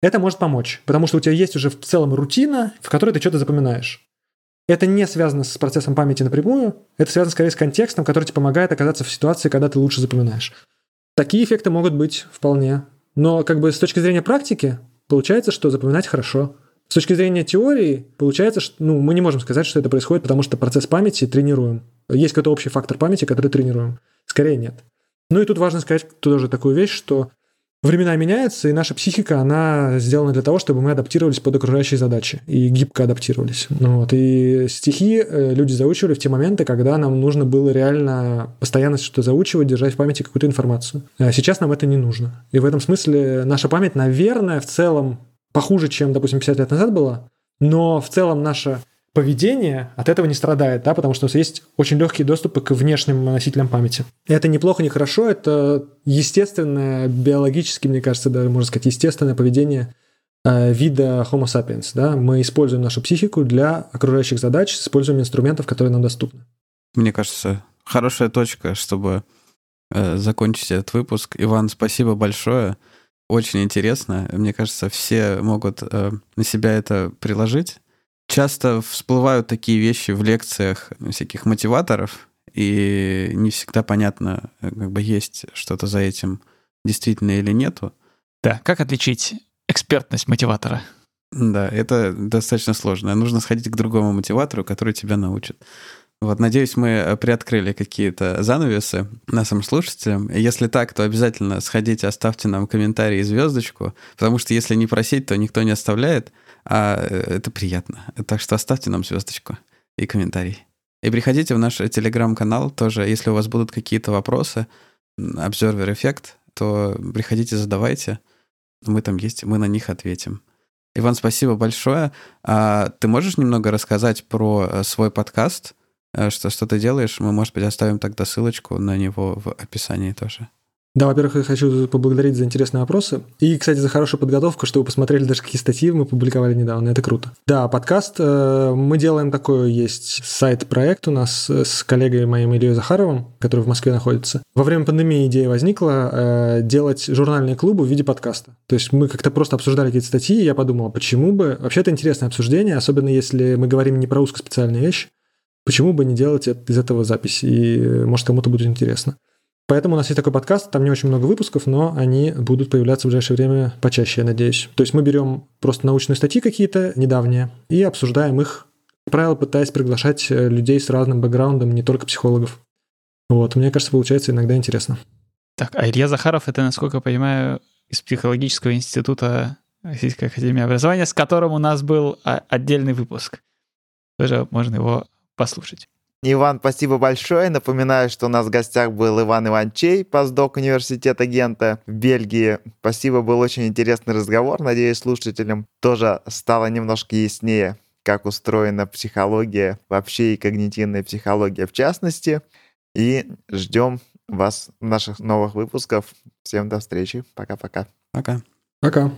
[SPEAKER 4] это может помочь, потому что у тебя есть уже в целом рутина, в которой ты что-то запоминаешь. Это не связано с процессом памяти напрямую, это связано скорее с контекстом, который тебе помогает оказаться в ситуации, когда ты лучше запоминаешь. Такие эффекты могут быть вполне. Но как бы с точки зрения практики, получается, что запоминать хорошо. С точки зрения теории, получается, что ну, мы не можем сказать, что это происходит, потому что процесс памяти тренируем. Есть какой-то общий фактор памяти, который тренируем. Скорее нет. Ну и тут важно сказать тоже такую вещь, что времена меняются, и наша психика, она сделана для того, чтобы мы адаптировались под окружающие задачи и гибко адаптировались. Ну, вот. И стихи э, люди заучивали в те моменты, когда нам нужно было реально постоянно что-то заучивать, держать в памяти какую-то информацию. А сейчас нам это не нужно. И в этом смысле наша память, наверное, в целом похуже, чем, допустим, 50 лет назад была, но в целом наша поведение от этого не страдает, да, потому что у нас есть очень легкие доступы к внешним носителям памяти. Это неплохо, не хорошо, это естественное, биологически, мне кажется, даже можно сказать, естественное поведение э, вида Homo sapiens. Да? Мы используем нашу психику для окружающих задач, используем инструментов, которые нам доступны.
[SPEAKER 1] Мне кажется, хорошая точка, чтобы э, закончить этот выпуск. Иван, спасибо большое. Очень интересно. Мне кажется, все могут э, на себя это приложить часто всплывают такие вещи в лекциях всяких мотиваторов, и не всегда понятно, как бы есть что-то за этим действительно или нету.
[SPEAKER 3] Да, как отличить экспертность мотиватора?
[SPEAKER 1] Да, это достаточно сложно. Нужно сходить к другому мотиватору, который тебя научит. Вот, надеюсь, мы приоткрыли какие-то занавесы нашим слушателям. Если так, то обязательно сходите, оставьте нам комментарий и звездочку, потому что если не просить, то никто не оставляет, а э, это приятно. Так что оставьте нам звездочку и комментарий. И приходите в наш телеграм-канал тоже, если у вас будут какие-то вопросы, Observer эффект, то приходите, задавайте. Мы там есть, мы на них ответим. Иван, спасибо большое. А ты можешь немного рассказать про э, свой подкаст? Э, что, что ты делаешь? Мы, может быть, оставим тогда ссылочку на него в описании тоже.
[SPEAKER 4] Да, во-первых, я хочу поблагодарить за интересные вопросы. И, кстати, за хорошую подготовку, что вы посмотрели даже какие статьи мы публиковали недавно. Это круто. Да, подкаст. Э, мы делаем такой, есть сайт-проект у нас с коллегой моим Ильей Захаровым, который в Москве находится. Во время пандемии идея возникла э, делать журнальные клубы в виде подкаста. То есть мы как-то просто обсуждали какие-то статьи, и я подумал, почему бы... Вообще это интересное обсуждение, особенно если мы говорим не про узкоспециальные вещи. Почему бы не делать из этого запись? И, может, кому-то будет интересно. Поэтому у нас есть такой подкаст, там не очень много выпусков, но они будут появляться в ближайшее время почаще, я надеюсь. То есть мы берем просто научные статьи какие-то недавние и обсуждаем их, как правило, пытаясь приглашать э, людей с разным бэкграундом, не только психологов. Вот, мне кажется, получается иногда интересно.
[SPEAKER 3] Так, а Илья Захаров, это, насколько я понимаю, из психологического института Российской Академии Образования, с которым у нас был а, отдельный выпуск. Тоже можно его послушать.
[SPEAKER 2] Иван, спасибо большое. Напоминаю, что у нас в гостях был Иван Иванчей, постдок университета Гента в Бельгии. Спасибо, был очень интересный разговор. Надеюсь, слушателям тоже стало немножко яснее, как устроена психология вообще и когнитивная психология в частности. И ждем вас в наших новых выпусках. Всем до встречи. Пока-пока.
[SPEAKER 1] Пока.
[SPEAKER 4] Пока.